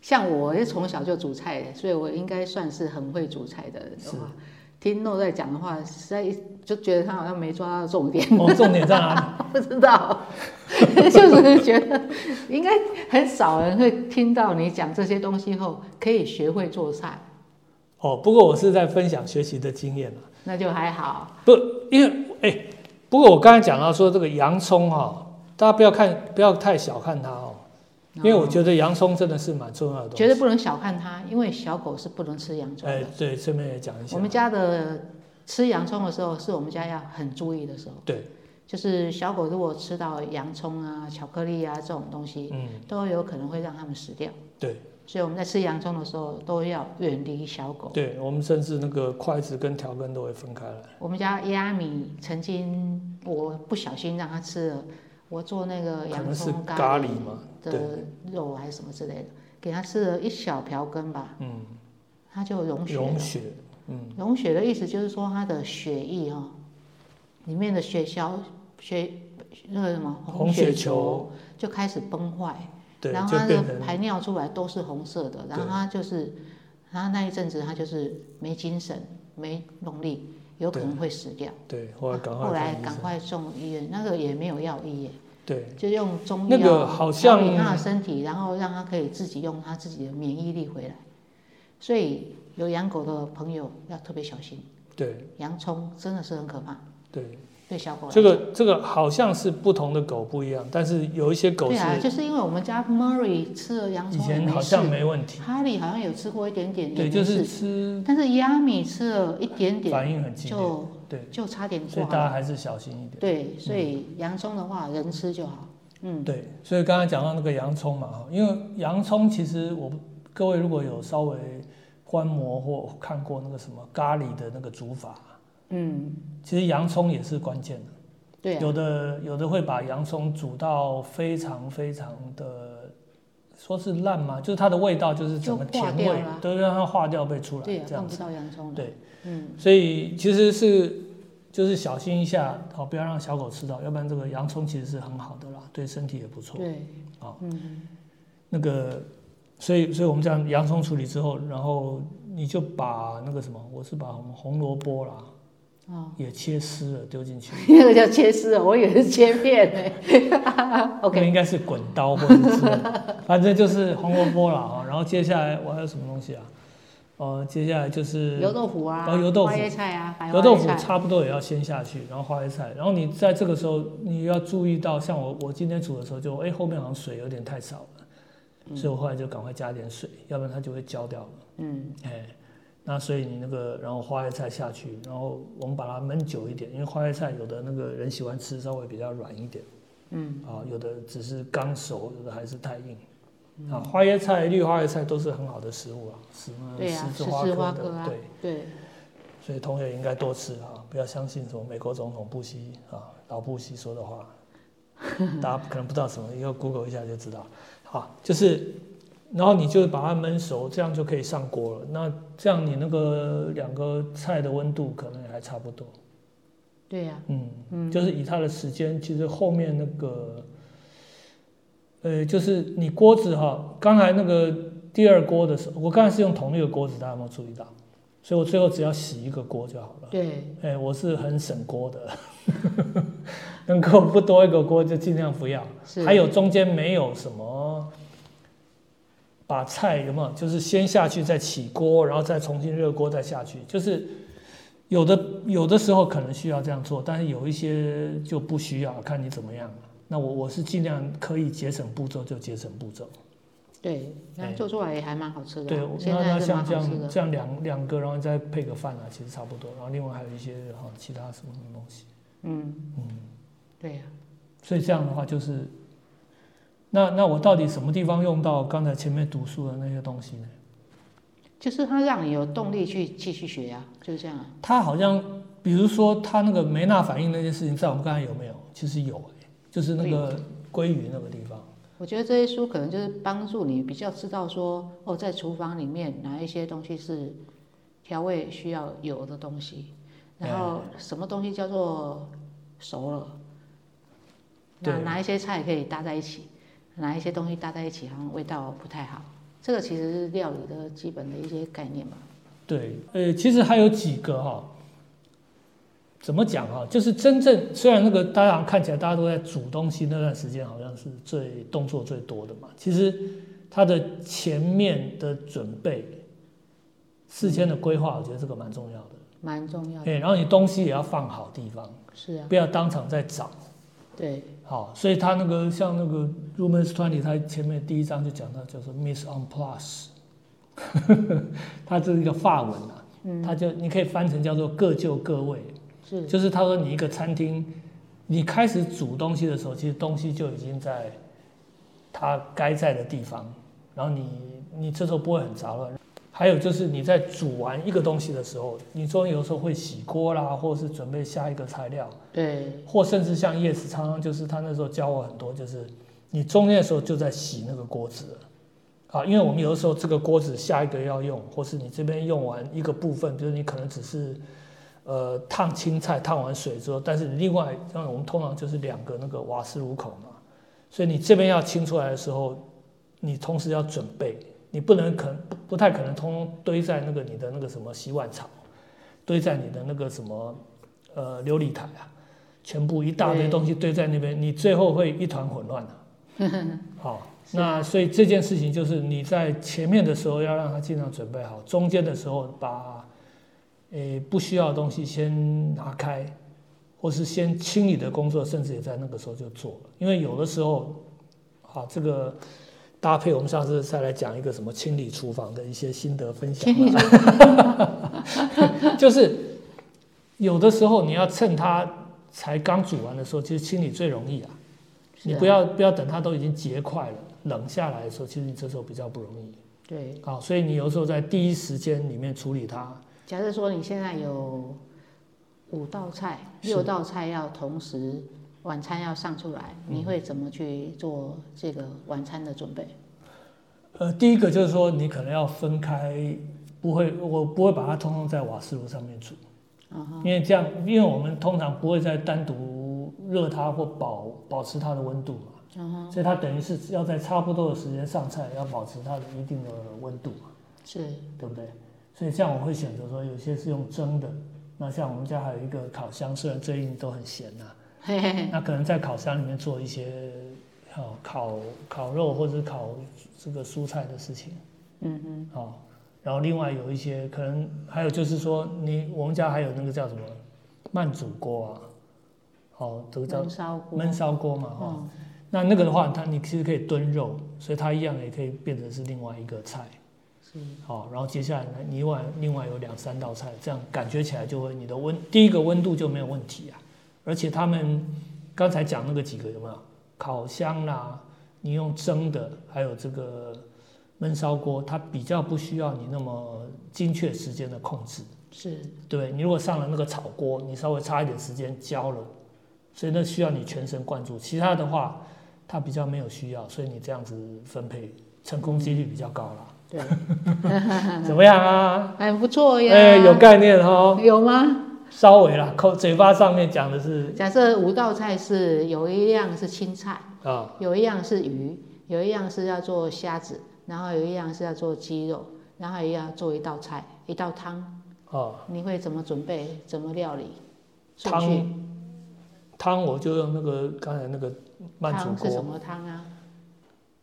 像我，因为从小就煮菜的，所以我应该算是很会煮菜的人的话，听诺在讲的话，实在就觉得他好像没抓到重点，哦，重点在哪里？不知道，就是觉得应该很少人会听到你讲这些东西后可以学会做菜，哦，不过我是在分享学习的经验啊。那就还好。不，因为哎、不过我刚才讲到说这个洋葱哈、大家不要看，不要太小看它哦，因为我觉得洋葱真的是蛮重要的东西。绝对不能小看它，因为小狗是不能吃洋葱哎、的。对，顺便也讲一下。我们家的吃洋葱的时候，是我们家要很注意的时候。对，就是小狗如果吃到洋葱啊、巧克力啊这种东西，嗯，都有可能会让它们死掉。对，所以我们在吃洋葱的时候都要远离小狗。对，我们甚至那个筷子跟调羹都会分开来。我们家亚米曾经我不小心让他吃了，我做那个洋葱咖喱喱嘛，的，肉还是什么之类的，给他吃了一小瓢羹吧，嗯，他就溶血。溶血，嗯，溶血的意思就是说，它的血液哦、里面的血小血那个什么红血球就开始崩坏，对，然后他的排尿出来都是红色的，然后对它就是，然后那一阵子他就是没精神、没动力，有可能会死掉。对，后来赶快后来看医生赶快送医院，那个也没有药医耶，对，就用中那药调理他的身体，然后让他可以自己用他自己的免疫力回来。所以有养狗的朋友要特别小心，对洋葱真的是很可怕，对，对小狗来这讲。个这个好像是不同的狗不一样，但是有一些狗是对啊，就是因为我们家 Murray 吃了洋以葱也没前好像事，没问题，哈利好像有吃过一点点，也对，就是。吃但是 yamy 吃了一点点，反应很激烈，就对，就差点所以。大家还是小心一点。对，所以洋葱的话，人吃就好。嗯，对，所以刚才讲到那个洋葱嘛，哈，因为洋葱其实我各位如果有稍微观摩或看过那个什么咖喱的那个煮法，嗯，其实洋葱也是关键的。对啊，有的有的会把洋葱煮到非常非常的，说是烂嘛？就是它的味道就是整个甜味，都让它化掉被出来，对啊，这样子。碰不到洋葱了。对，嗯，所以其实是就是小心一下，好不要让小狗吃到，要不然这个洋葱其实是很好的啦，对身体也不错。对，好嗯，那个，所以所以我们这样洋葱处理之后，然后你就把那个什么，我是把红红萝卜啦哦，也切丝了丢进去。那个叫切丝哦，我以为是切片呢。那 OK，应该是滚刀或者之类的，反正就是红萝卜了啊。然后接下来我还有什么东西啊？呃，接下来就是油豆腐啊，哦油豆腐花椰菜啊，白油豆腐差不多也要先下去，然后花椰菜，然后你在这个时候你要注意到，像我我今天煮的时候就哎后面好像水有点太少了，所以我后来就赶快加点水，要不然它就会焦掉了。嗯，哎，那所以你那个然后花椰菜下去，然后我们把它焖久一点，因为花椰菜有的那个人喜欢吃稍微比较软一点。嗯，啊，有的只是刚熟，有的还是太硬。嗯啊，花椰菜、绿花椰菜都是很好的食物啊，什么十十字字花科的，，对，对，所以同学应该多吃啊，不要相信什么美国总统布希啊，老布希说的话，大家可能不知道什么，以后 Google 一下就知道。好，就是，然后你就把它焖熟，这样就可以上锅了。那这样你那个两个菜的温度可能也还差不多。对呀，嗯，嗯，就是以它的时间，其实后面那个，呃，就是你锅子哈，刚才那个第二锅的时候，我刚才是用同一个锅子，大家有没有注意到？所以我最后只要洗一个锅就好了。对，哎，我是很省锅的，能够不多一个锅就尽量不要。是，还有中间没有什么，把菜有没有？就是先下去再起锅，然后再重新热锅再下去，就是有的有的时候可能需要这样做，但是有一些就不需要，看你怎么样。那我我是尽量可以节省步骤就节省步骤。对，那哎做出来也还蛮好吃的对那那像这。样这样两两个，然后再配个饭啊，其实差不多。然后另外还有一些哈其他什么什么东西，嗯，嗯。对呀，所以这样的话就是，那那我到底什么地方用到刚才前面读书的那些东西呢？就是它让你有动力去继续学呀，就是这样啊。它好像，比如说它那个梅纳反应那件事情，在我们刚才有没有？其实有、欸、就是那个鲑鱼那个地方。我觉得这些书可能就是帮助你比较知道说，哦，在厨房里面哪一些东西是调味需要有的东西，然后什么东西叫做熟了，那哪一些菜可以搭在一起，哪一些东西搭在一起好像味道不太好。这个其实是料理的基本的一些概念嘛。对，呃，其实还有几个哈，怎么讲哈？就是真正虽然那个大家看起来大家都在煮东西那段时间好像是最动作最多的嘛，其实它的前面的准备、事先的规划，我觉得这个蛮重要的。蛮重要的，对，然后你东西也要放好地方，是啊，不要当场再找。对，好，所以他那个像那个 Romans Twenty，他前面第一章就讲到叫做 Miss on Plus，它这是一个法文啊，嗯，它就你可以翻成叫做各就各位，是，就是他说你一个餐厅，你开始煮东西的时候，其实东西就已经在它该在的地方，然后你你这时候不会很杂乱。还有就是你在煮完一个东西的时候，你中间有时候会洗锅啦，或者是准备下一个材料，对，或甚至像叶子常常就是他那时候教我很多，就是你中间的时候就在洗那个锅子了，啊，因为我们有的时候这个锅子下一个要用，或是你这边用完一个部分，比如你可能只是呃烫青菜，烫完水之后，但是另外像我们通常就是两个那个瓦斯炉口嘛，所以你这边要清出来的时候，你同时要准备。你不能可不不太可能通通堆在那个你的那个什么洗碗槽，堆在你的那个什么呃琉璃台啊，全部一大堆东西堆在那边，你最后会一团混乱的。好，那所以这件事情就是你在前面的时候要让他尽量准备好，中间的时候把诶不需要的东西先拿开，或是先清理的工作，甚至也在那个时候就做了，因为有的时候，好这个。搭配我们上次再来讲一个什么清理厨房的一些心得分享，就是有的时候你要趁它才刚煮完的时候，其实清理最容易啊。你不要不要等它都已经结块了，冷下来的时候，其实你这时候比较不容易。对，好，所以你有时候在第一时间里面处理它。假设说你现在有五道菜，六道菜要同时。晚餐要上出来，你会怎么去做这个晚餐的准备？呃，第一个就是说，你可能要分开，不会，我不会把它通通在瓦斯炉上面煮，因为这样，因为我们通常不会再单独热它或保保持它的温度嘛，所以它等于是要在差不多的时间上菜，要保持它的一定的温度嘛，是对不对？所以这样我会选择说，有些是用蒸的，那像我们家还有一个烤箱，虽然最近都很咸呐。那可能在烤箱里面做一些，哦烤烤肉或者烤这个蔬菜的事情，嗯嗯，好，然后另外有一些可能还有就是说，你我们家还有那个叫什么慢煮锅啊，哦，这个叫焖烧锅，焖烧锅嘛，哈，那那个的话，它你其实可以炖肉，所以它一样也可以变成是另外一个菜，是，好，然后接下来呢，你另外另外有两三道菜，这样感觉起来就会你的温第一个温度就没有问题啊。而且他们刚才讲那个几个有没有烤箱啦？你用蒸的，还有这个焖烧锅，它比较不需要你那么精确时间的控制。是，对你如果上了那个炒锅，你稍微差一点时间焦了，所以那需要你全神贯注。其他的话，它比较没有需要，所以你这样子分配成功几率比较高了。对，怎么样啊？还不错呀。哎，有概念哈？有吗？稍微啦，口嘴巴上面讲的是，假设五道菜是有一样是青菜啊，有一样是鱼，有一样是要做虾子，然后有一样是要做鸡肉，然后也要做一道菜，一道汤哦，你会怎么准备？怎么料理？汤汤我就用那个刚才那个慢煮锅。是什么汤啊？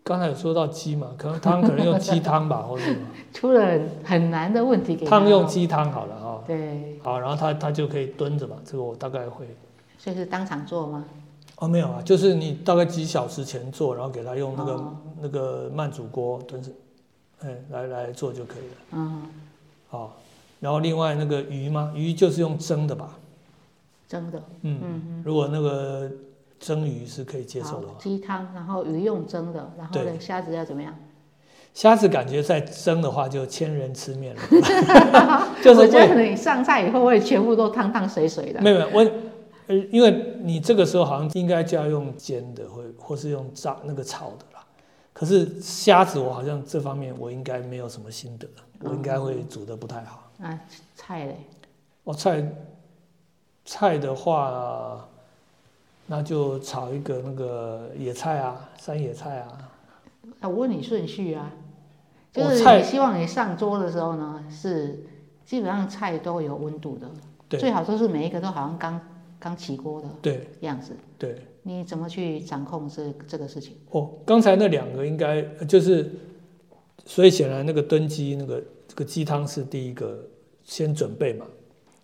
刚才有说到鸡嘛，可能汤可能用鸡汤吧，或者什么。出了很难的问题给汤用鸡汤好了哈。对。好，然后他他就可以蹲着嘛，这个我大概会。所以是当场做吗？哦，没有啊，就是你大概几小时前做，然后给他用那个那个慢煮锅蹲着，哎，来来做就可以了。嗯。好，然后另外那个鱼嘛，鱼就是用蒸的吧？蒸的。嗯嗯。如果那个。蒸鱼是可以接受的，鸡汤，然后鱼用蒸的，然后呢，虾子要怎么样？虾子感觉在蒸的话就千人吃面了，就是 我觉得你上菜以后会全部都汤汤水水的。没有没有，我呃，因为你这个时候好像应该就要用煎的，或或是用炸那个炒的啦。可是虾子我好像这方面我应该没有什么心得，我应该会煮的不太好。啊，菜嘞？哦，菜菜的话。那就炒一个那个野菜啊，山野菜啊。啊，我问你顺序啊，就是你希望你上桌的时候呢，是基本上菜都有温度的，最好都是每一个都好像刚刚起锅的对样子。对，你怎么去掌控这这个事情？哦，刚才那两个应该就是，所以显然那个炖鸡那个这个鸡汤是第一个先准备嘛，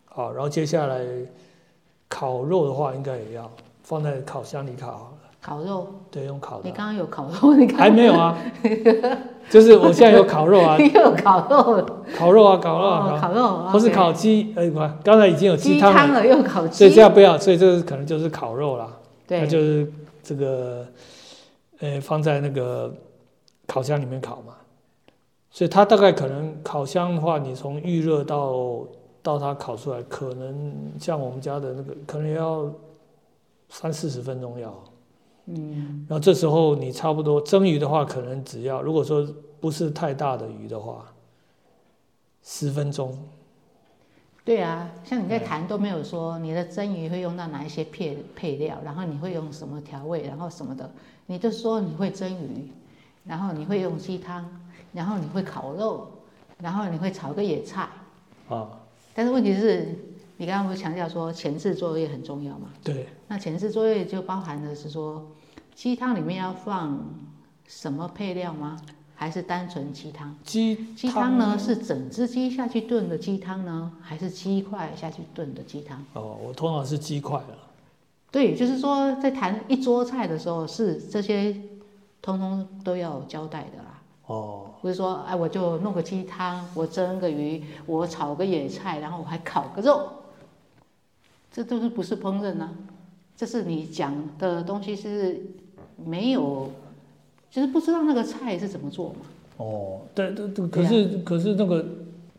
好，然后接下来烤肉的话应该也要。放在烤箱里烤好了。烤肉？对，用烤的。你刚刚有烤肉？你还没有啊？就是我现在有烤肉啊。你有烤肉？烤肉啊，烤肉啊，烤肉。不是烤鸡，哎，不，刚才已经有鸡汤了，又烤鸡。所以这样不要，所以这个可能就是烤肉啦。对。那就是这个，呃，放在那个烤箱里面烤嘛。所以它大概可能烤箱的话，你从预热到到它烤出来，可能像我们家的那个，可能要三四十分钟要。嗯，然后这时候你差不多蒸鱼的话，可能只要如果说不是太大的鱼的话，十分钟。对啊，像你在谈都没有说你的蒸鱼会用到哪一些配配料，然后你会用什么调味，然后什么的，你就说你会蒸鱼，然后你会用鸡汤，然后你会烤肉，然后你会炒个野菜。啊。但是问题是，你刚刚不是强调说前置作业很重要吗？对。那前置作业就包含的是说。鸡汤里面要放什么配料吗？还是单纯鸡汤？鸡鸡汤呢？是整只鸡下去炖的鸡汤呢，还是鸡块下去炖的鸡汤？哦，我通常是鸡块了。对，就是说在谈一桌菜的时候，是这些通通都要交代的啦。哦，不是说哎，我就弄个鸡汤，我蒸个鱼，我炒个野菜，然后我还烤个肉，这都是不是烹饪呢？这是你讲的东西是。没有，就是不知道那个菜是怎么做嘛。哦，对对对，可是可是那个，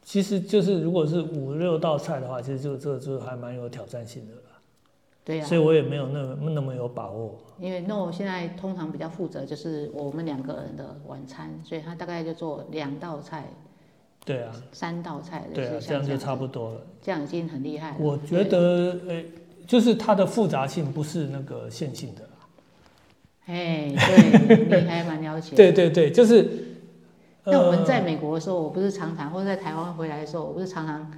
其实就是如果是五六道菜的话，其实就这就还蛮有挑战性的啦。对呀。所以我也没有那那么有把握。因为 No 现在通常比较负责就是我们两个人的晚餐，所以他大概就做两道菜。对啊。三道菜的。对啊，这样就差不多了。这样已经很厉害了。我觉得，呃，就是它的复杂性不是那个线性的。哎，对，你还蛮了解。对对对，就是。那我们在美国的时候，我不是常常，或者在台湾回来的时候，我不是常常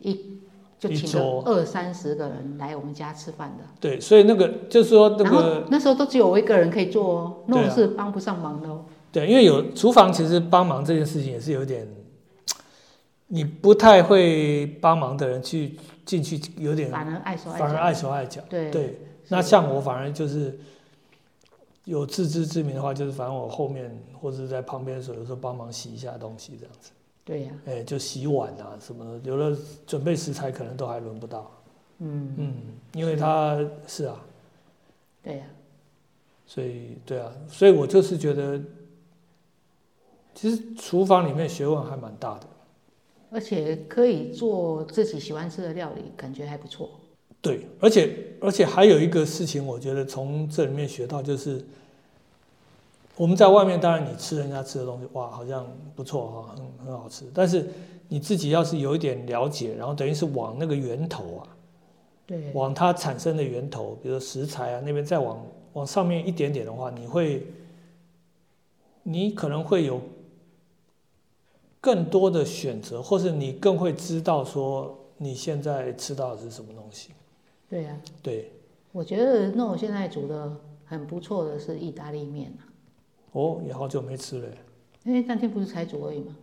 一就请了二三十个人来我们家吃饭的。对，所以那个就是说那个那时候都只有我一个人可以做哦，那我是帮不上忙的哦。对，因为有厨房，其实帮忙这件事情也是有点，你不太会帮忙的人去进去，有点反而碍手碍反而碍手碍脚。对对，那像我反而就是。有自知之明的话，就是反正我后面或者是在旁边的时候，有时候帮忙洗一下东西这样子。对呀。哎，就洗碗啊什么的，有了准备食材可能都还轮不到。嗯嗯，因为他是啊。对呀。所以对啊，所以我就是觉得，其实厨房里面学问还蛮大的。而且可以做自己喜欢吃的料理，感觉还不错。对，而且而且还有一个事情，我觉得从这里面学到就是，我们在外面当然你吃人家吃的东西，哇，好像不错哈，很很好吃。但是你自己要是有一点了解，然后等于是往那个源头啊，对，往它产生的源头，比如说食材啊那边再往往上面一点点的话，你会，你可能会有更多的选择，或是你更会知道说你现在吃到的是什么东西。对呀，对，我觉得那我现在煮的很不错的是意大利面哦，也好久没吃了。因为那天不是才煮而已吗？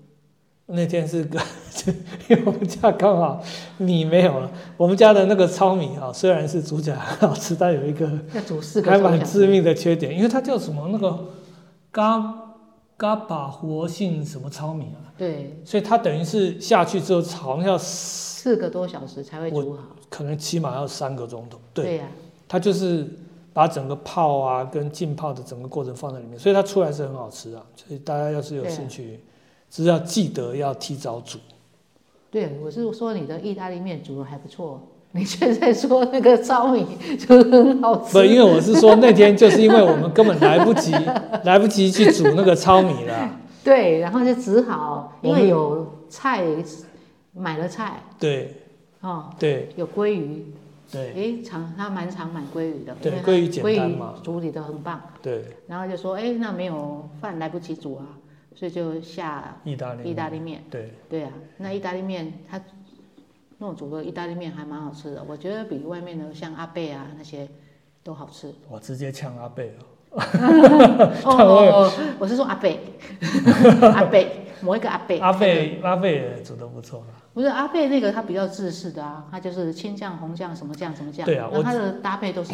那天是个，因为我们家刚好米没有了。我们家的那个糙米啊，虽然是煮起来很好吃，但有一个要煮四个还蛮致命的缺点，因为它叫什么那个嘎嘎巴活性什么糙米啊？对，所以它等于是下去之后炒要四个多小时才会煮好。可能起码要三个钟头，对呀，它就是把整个泡啊跟浸泡的整个过程放在里面，所以它出来是很好吃啊。所以大家要是有兴趣，只要记得要提早煮。对，我是说你的意大利面煮的还不错，你却在说那个糙米就很好吃。不，因为我是说那天就是因为我们根本来不及来不及去煮那个糙米了。对，然后就只好因为有菜买了菜。对。哦，对，有鲑鱼，对，哎，常他蛮常买鲑鱼的，对，鲑鱼简单嘛，处理的很棒，对，然后就说，哎，那没有饭来不及煮啊，所以就下意大利意大利面，对，对啊，那意大利面他那种煮的意大利面还蛮好吃的，我觉得比外面的像阿贝啊那些都好吃。我直接呛阿贝了。哦，我是说阿贝，阿贝，某一个阿贝，阿贝阿贝也煮的不错了。不是阿贝那个，他比较自式的啊，他就是青酱、红酱什么酱什么酱，对啊，然后它的搭配都是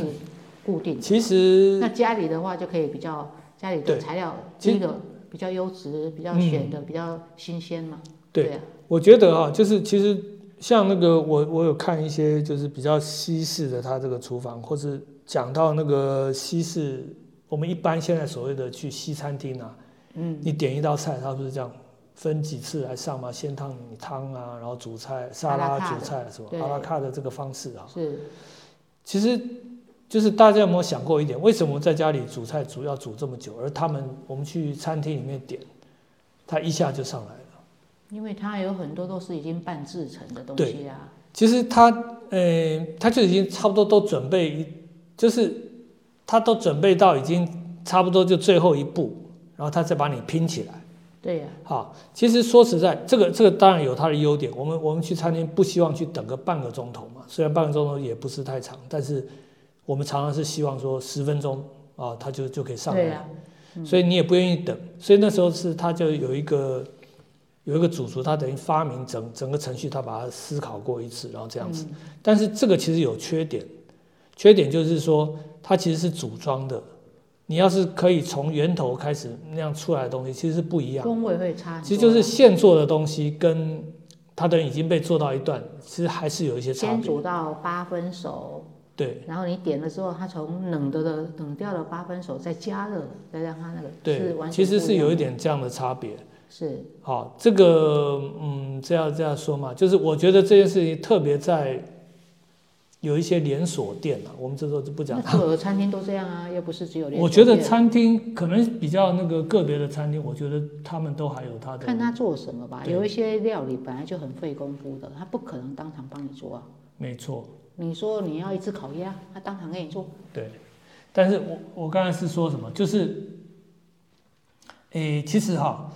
固定。其实那家里的话就可以比较家里的材料，第一个比较优质、比较选的、比较新鲜嘛。对啊，我觉得啊，就是其实像那个我我有看一些就是比较西式的，他这个厨房，或是讲到那个西式，我们一般现在所谓的去西餐厅啊，嗯，你点一道菜，它不是这样分几次来上嘛，先汤米汤啊，然后主菜、沙拉、阿拉卡的。主菜是吧？阿拉卡的这个方式啊，是。其实就是大家有没有想过一点，为什么在家里煮菜煮要煮这么久，而他们我们去餐厅里面点，他一下就上来了。因为它有很多都是已经半制成的东西啊。其实它呃，它就已经差不多都准备，就是它都准备到已经差不多就最后一步，然后它再把你拼起来。对呀、好，其实说实在，这个这个当然有它的优点。我们我们去餐厅不希望去等个半个钟头嘛，虽然半个钟头也不是太长，但是我们常常是希望说十分钟啊，它就就可以上来。对呀、所以你也不愿意等，所以那时候是它就有一个有一个主厨，他等于发明整整个程序，他把它思考过一次，然后这样子。嗯但是这个其实有缺点，缺点就是说它其实是组装的，你要是可以从源头开始那样出来的东西，其实是不一样。风味会差。其实就是现做的东西跟它等于已经被做到一段，其实还是有一些差别。先煮到八分熟，对然后你点了之后，它从冷的的冷掉的八分熟再加热，再让它那个对，其实是有一点这样的差别。是好，这个嗯，这样这样说嘛，就是我觉得这件事情特别在有一些连锁店啊，我们这时候就不讲那。所有的餐厅都这样啊，又不是只有连锁我觉得餐厅可能比较那个个别的餐厅，我觉得他们都还有他的看他做什么吧。有一些料理本来就很费功夫的，他不可能当场帮你做啊。没错，你说你要一只烤鸭，他当场给你做，对。但是我我刚才是说什么？就是，诶，其实哈，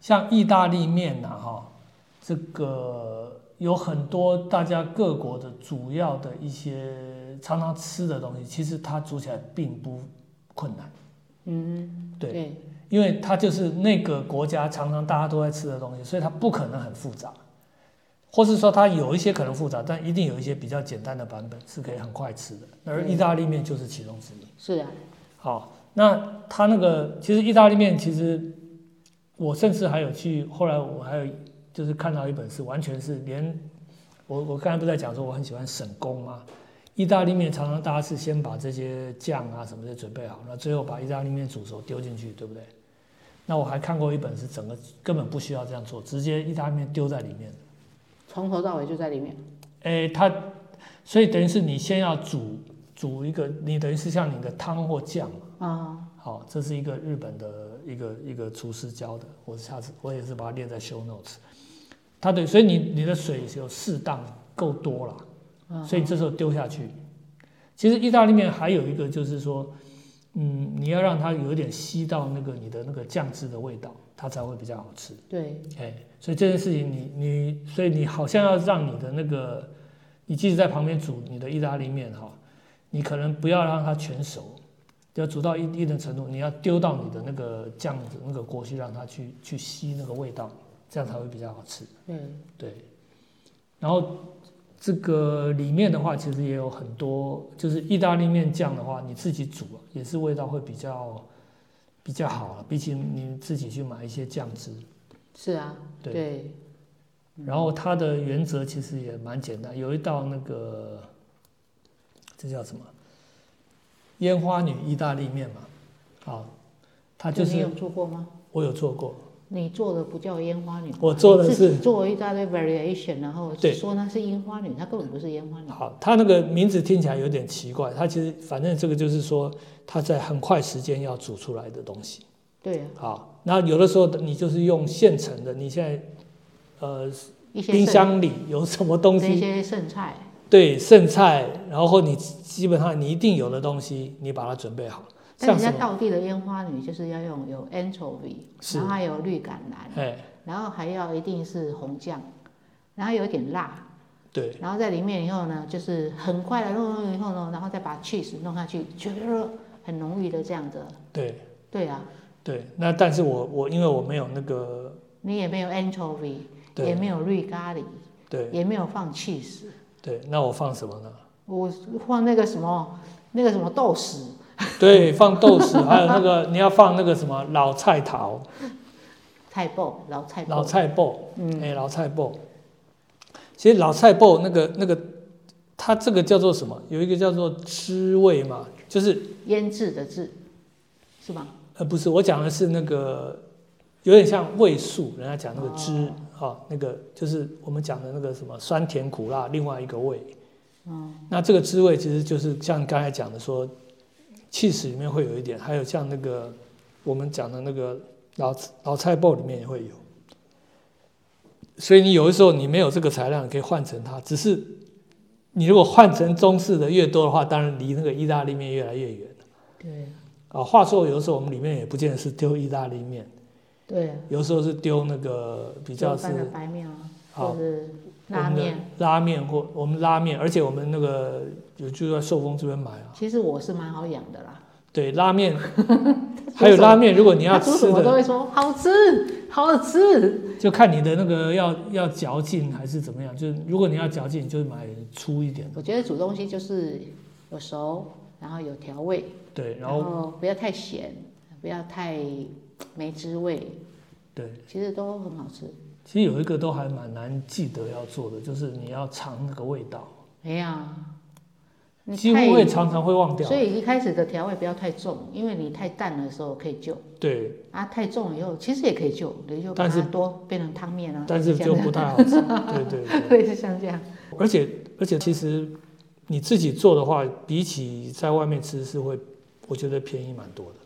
像意大利面呐、哈，这个有很多大家各国的主要的一些常常吃的东西，其实它煮起来并不困难，嗯，对对，因为它就是那个国家常常大家都在吃的东西，所以它不可能很复杂，或是说它有一些可能复杂，但一定有一些比较简单的版本是可以很快吃的，而意大利面就是其中之一。是啊，好，那它那个其实意大利面，其实我甚至还有去，后来我还有就是看到一本是完全是连我我刚才不是在讲说我很喜欢省工吗？意大利面常常大家是先把这些酱啊什么的准备好，那最后把意大利面煮熟丢进去，对不对？那我还看过一本是整个根本不需要这样做，直接意大利面丢在里面。从头到尾就在里面。诶，它所以等于是你先要煮煮一个，你等于是像你的汤或酱嘛。啊，好，这是一个日本的一个一个厨师教的，我下次我也是把它列在 show notes。它对，所以你你的水有适当够多了，嗯所以这时候丢下去。其实意大利面还有一个就是说，嗯，你要让它有一点吸到那个你的那个酱汁的味道，它才会比较好吃。对，哎，所以这件事情你你，所以你好像要让你的那个，你即使在旁边煮你的意大利面哈，你可能不要让它全熟，要煮到一一定程度，你要丢到你的那个酱子那个锅去，让它去去吸那个味道，这样才会比较好吃。嗯，对，然后这个里面的话，其实也有很多，就是意大利面酱的话，你自己煮啊，也是味道会比较比较好啊，比起你自己去买一些酱汁。是啊，对。对，然后它的原则其实也蛮简单，有一道那个这叫什么烟花女意大利面嘛，好，它就是你有做过吗？我有做过，你做的不叫烟花女，我做的是做一大堆 variation，然后对。说那是烟花女，它根本不是烟花女。好，它那个名字听起来有点奇怪，它其实反正这个就是说它在很快时间要煮出来的东西。对啊，好，那有的时候你就是用现成的，你现在呃冰箱里有什么东西，一些剩菜，对剩菜，然后你基本上你一定有的东西，你把它准备好，但人家像什么？道地的烟花女就是要用有 anchovy，然后还有绿橄榄，哎，然后还要一定是红酱，然后有一点辣，对。然后在里面以后呢，就是很快的弄弄以后呢，然后再把 cheese 弄下去，觉得很浓郁的这样子。对。对啊，对，那但是我我因为我没有那个你也没有 anchovy，也对没有绿咖喱，对。也没有放 cheese，对，那我放什么呢？我放那个什么那个什么豆豉，对，放豆豉，还有那个你要放那个什么老菜头、菜脯老菜老，菜脯，嗯，哎，老菜脯。其实老菜脯那个那个，它这个叫做什么？有一个叫做汁味嘛，就是腌制的制，是吧？呃不是，我讲的是那个有点像味素，人家讲那个汁啊，那个就是我们讲的那个什么酸甜苦辣，另外一个味。嗯，那这个滋味其实就是像刚才讲的说，气死里面会有一点，还有像那个我们讲的那个老老菜包里面也会有。所以你有的时候你没有这个材料，你可以换成它。只是你如果换成中式的越多的话，当然离那个意大利面越来越远对。啊，话说有的时候我们里面也不见得是丢意大利面。对。有时候是丢那个比较是白面啊，或是拉面。拉面或我们拉面，而且我们那个有就在寿丰这边买啊。其实我是蛮好养的啦。对拉面，还有拉面，如果你要吃的，我都会说好吃，好吃。就看你的那个要要嚼劲还是怎么样，就是如果你要嚼劲，就买粗一点。我觉得煮东西就是有熟，然后有调味，对，然后不要太咸，不要太没滋味，对，其实都很好吃。其实有一个都还蛮难记得要做的，就是你要尝那个味道。哎呀。几乎会常常会忘掉，所以一开始的调味不要太重，因为你太淡的时候可以救。对啊，太重以后其实也可以救，你就把它多变成汤面啊。但是就不太好吃。对 对对，类似像这样。而且而且其实你自己做的话，比起在外面吃是会，我觉得便宜蛮多的。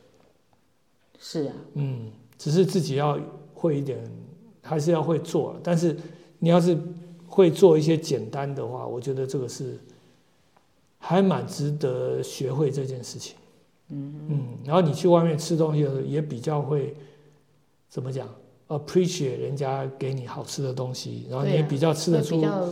是啊。嗯，只是自己要会一点，还是要会做。但是你要是会做一些简单的话，我觉得这个是。还蛮值得学会这件事情，嗯嗯，然后你去外面吃东西的时候，也比较会怎么讲，appreciate 人家给你好吃的东西，然后你也比较吃得出，比较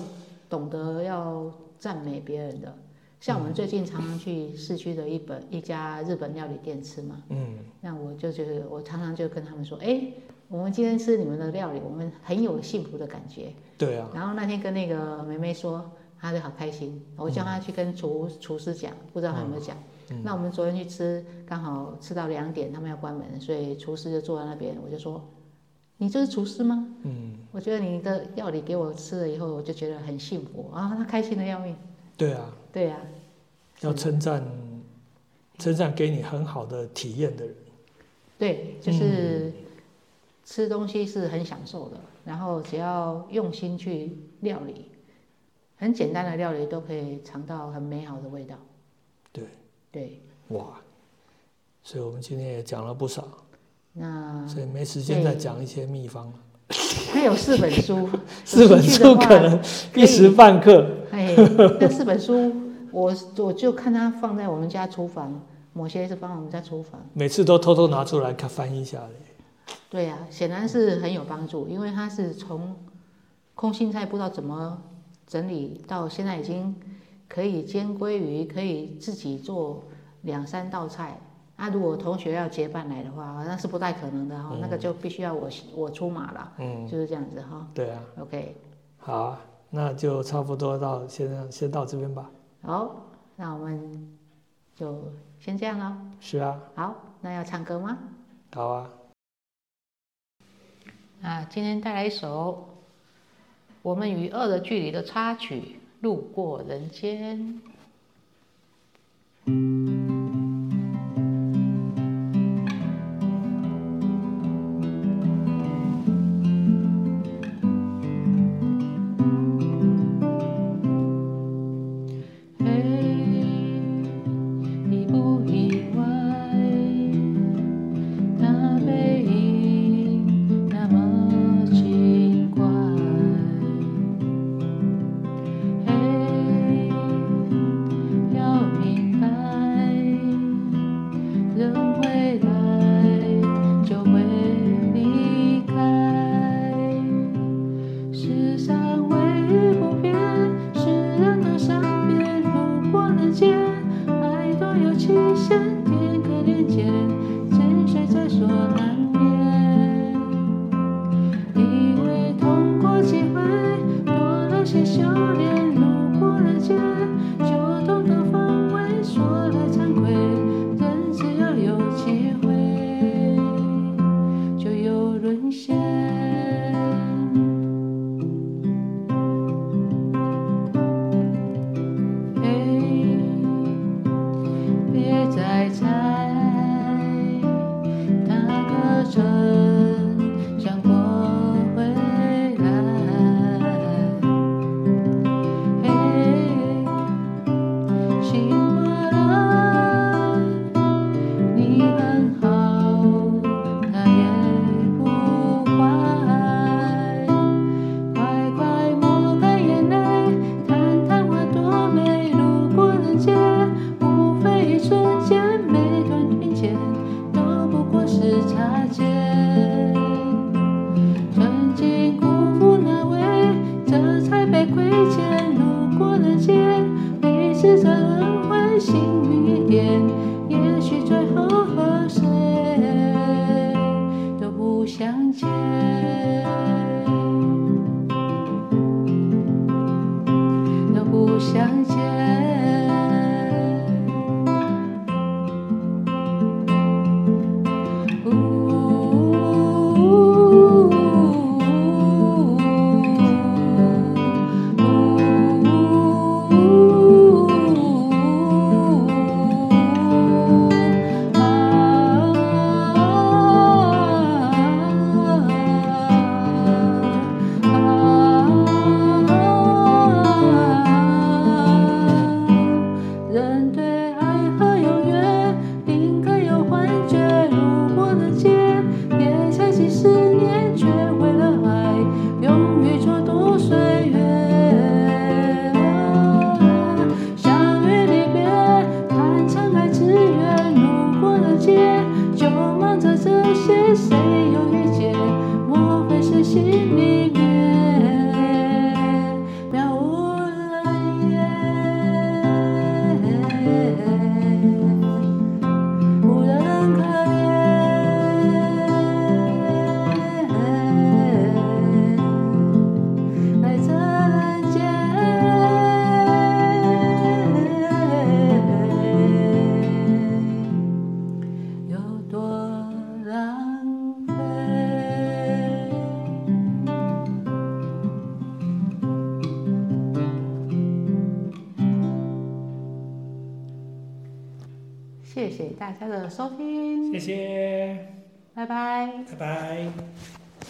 懂得要赞美别人的。像我们最近常常去市区的一本一家日本料理店吃嘛，嗯，那我就觉得我常常就跟他们说，哎，我们今天吃你们的料理，我们很有幸福的感觉。对啊。然后那天跟那个梅梅说。她就好开心，我叫她去跟厨厨师讲，不知道她有没有讲。那我们昨天去吃，刚好吃到两点，他们要关门，所以厨师就坐在那边。我就说：“你就是厨师吗？”嗯，我觉得你的料理给我吃了以后，我就觉得很幸福啊，他开心的要命。对啊，对啊，要称赞，称赞给你很好的体验的人。对，就是吃东西是很享受的，然后只要用心去料理。很简单的料理都可以尝到很美好的味道。对对，哇！所以我们今天也讲了不少。那所以没时间再讲一些秘方了。还有四本书，四本书可能一时半刻。哎，那四本书，我我就看它放在我们家厨房，某些是放我们家厨房。每次都偷偷拿出来看翻一下嘞。对呀，显然是很有帮助，因为它是从空心菜不知道怎么。整理到现在已经可以煎鲑鱼，可以自己做两三道菜。那如果同学要结伴来的话，那是不太可能的哈，那个就必须要我我出马了。嗯，就是这样子哈。对啊。OK。好啊，那就差不多到先先到这边吧。好，那我们就先这样了。是啊。好，那要唱歌吗？好啊。啊，今天带来一首。我们与恶的距离的插曲，路过人间。i'm Taipei.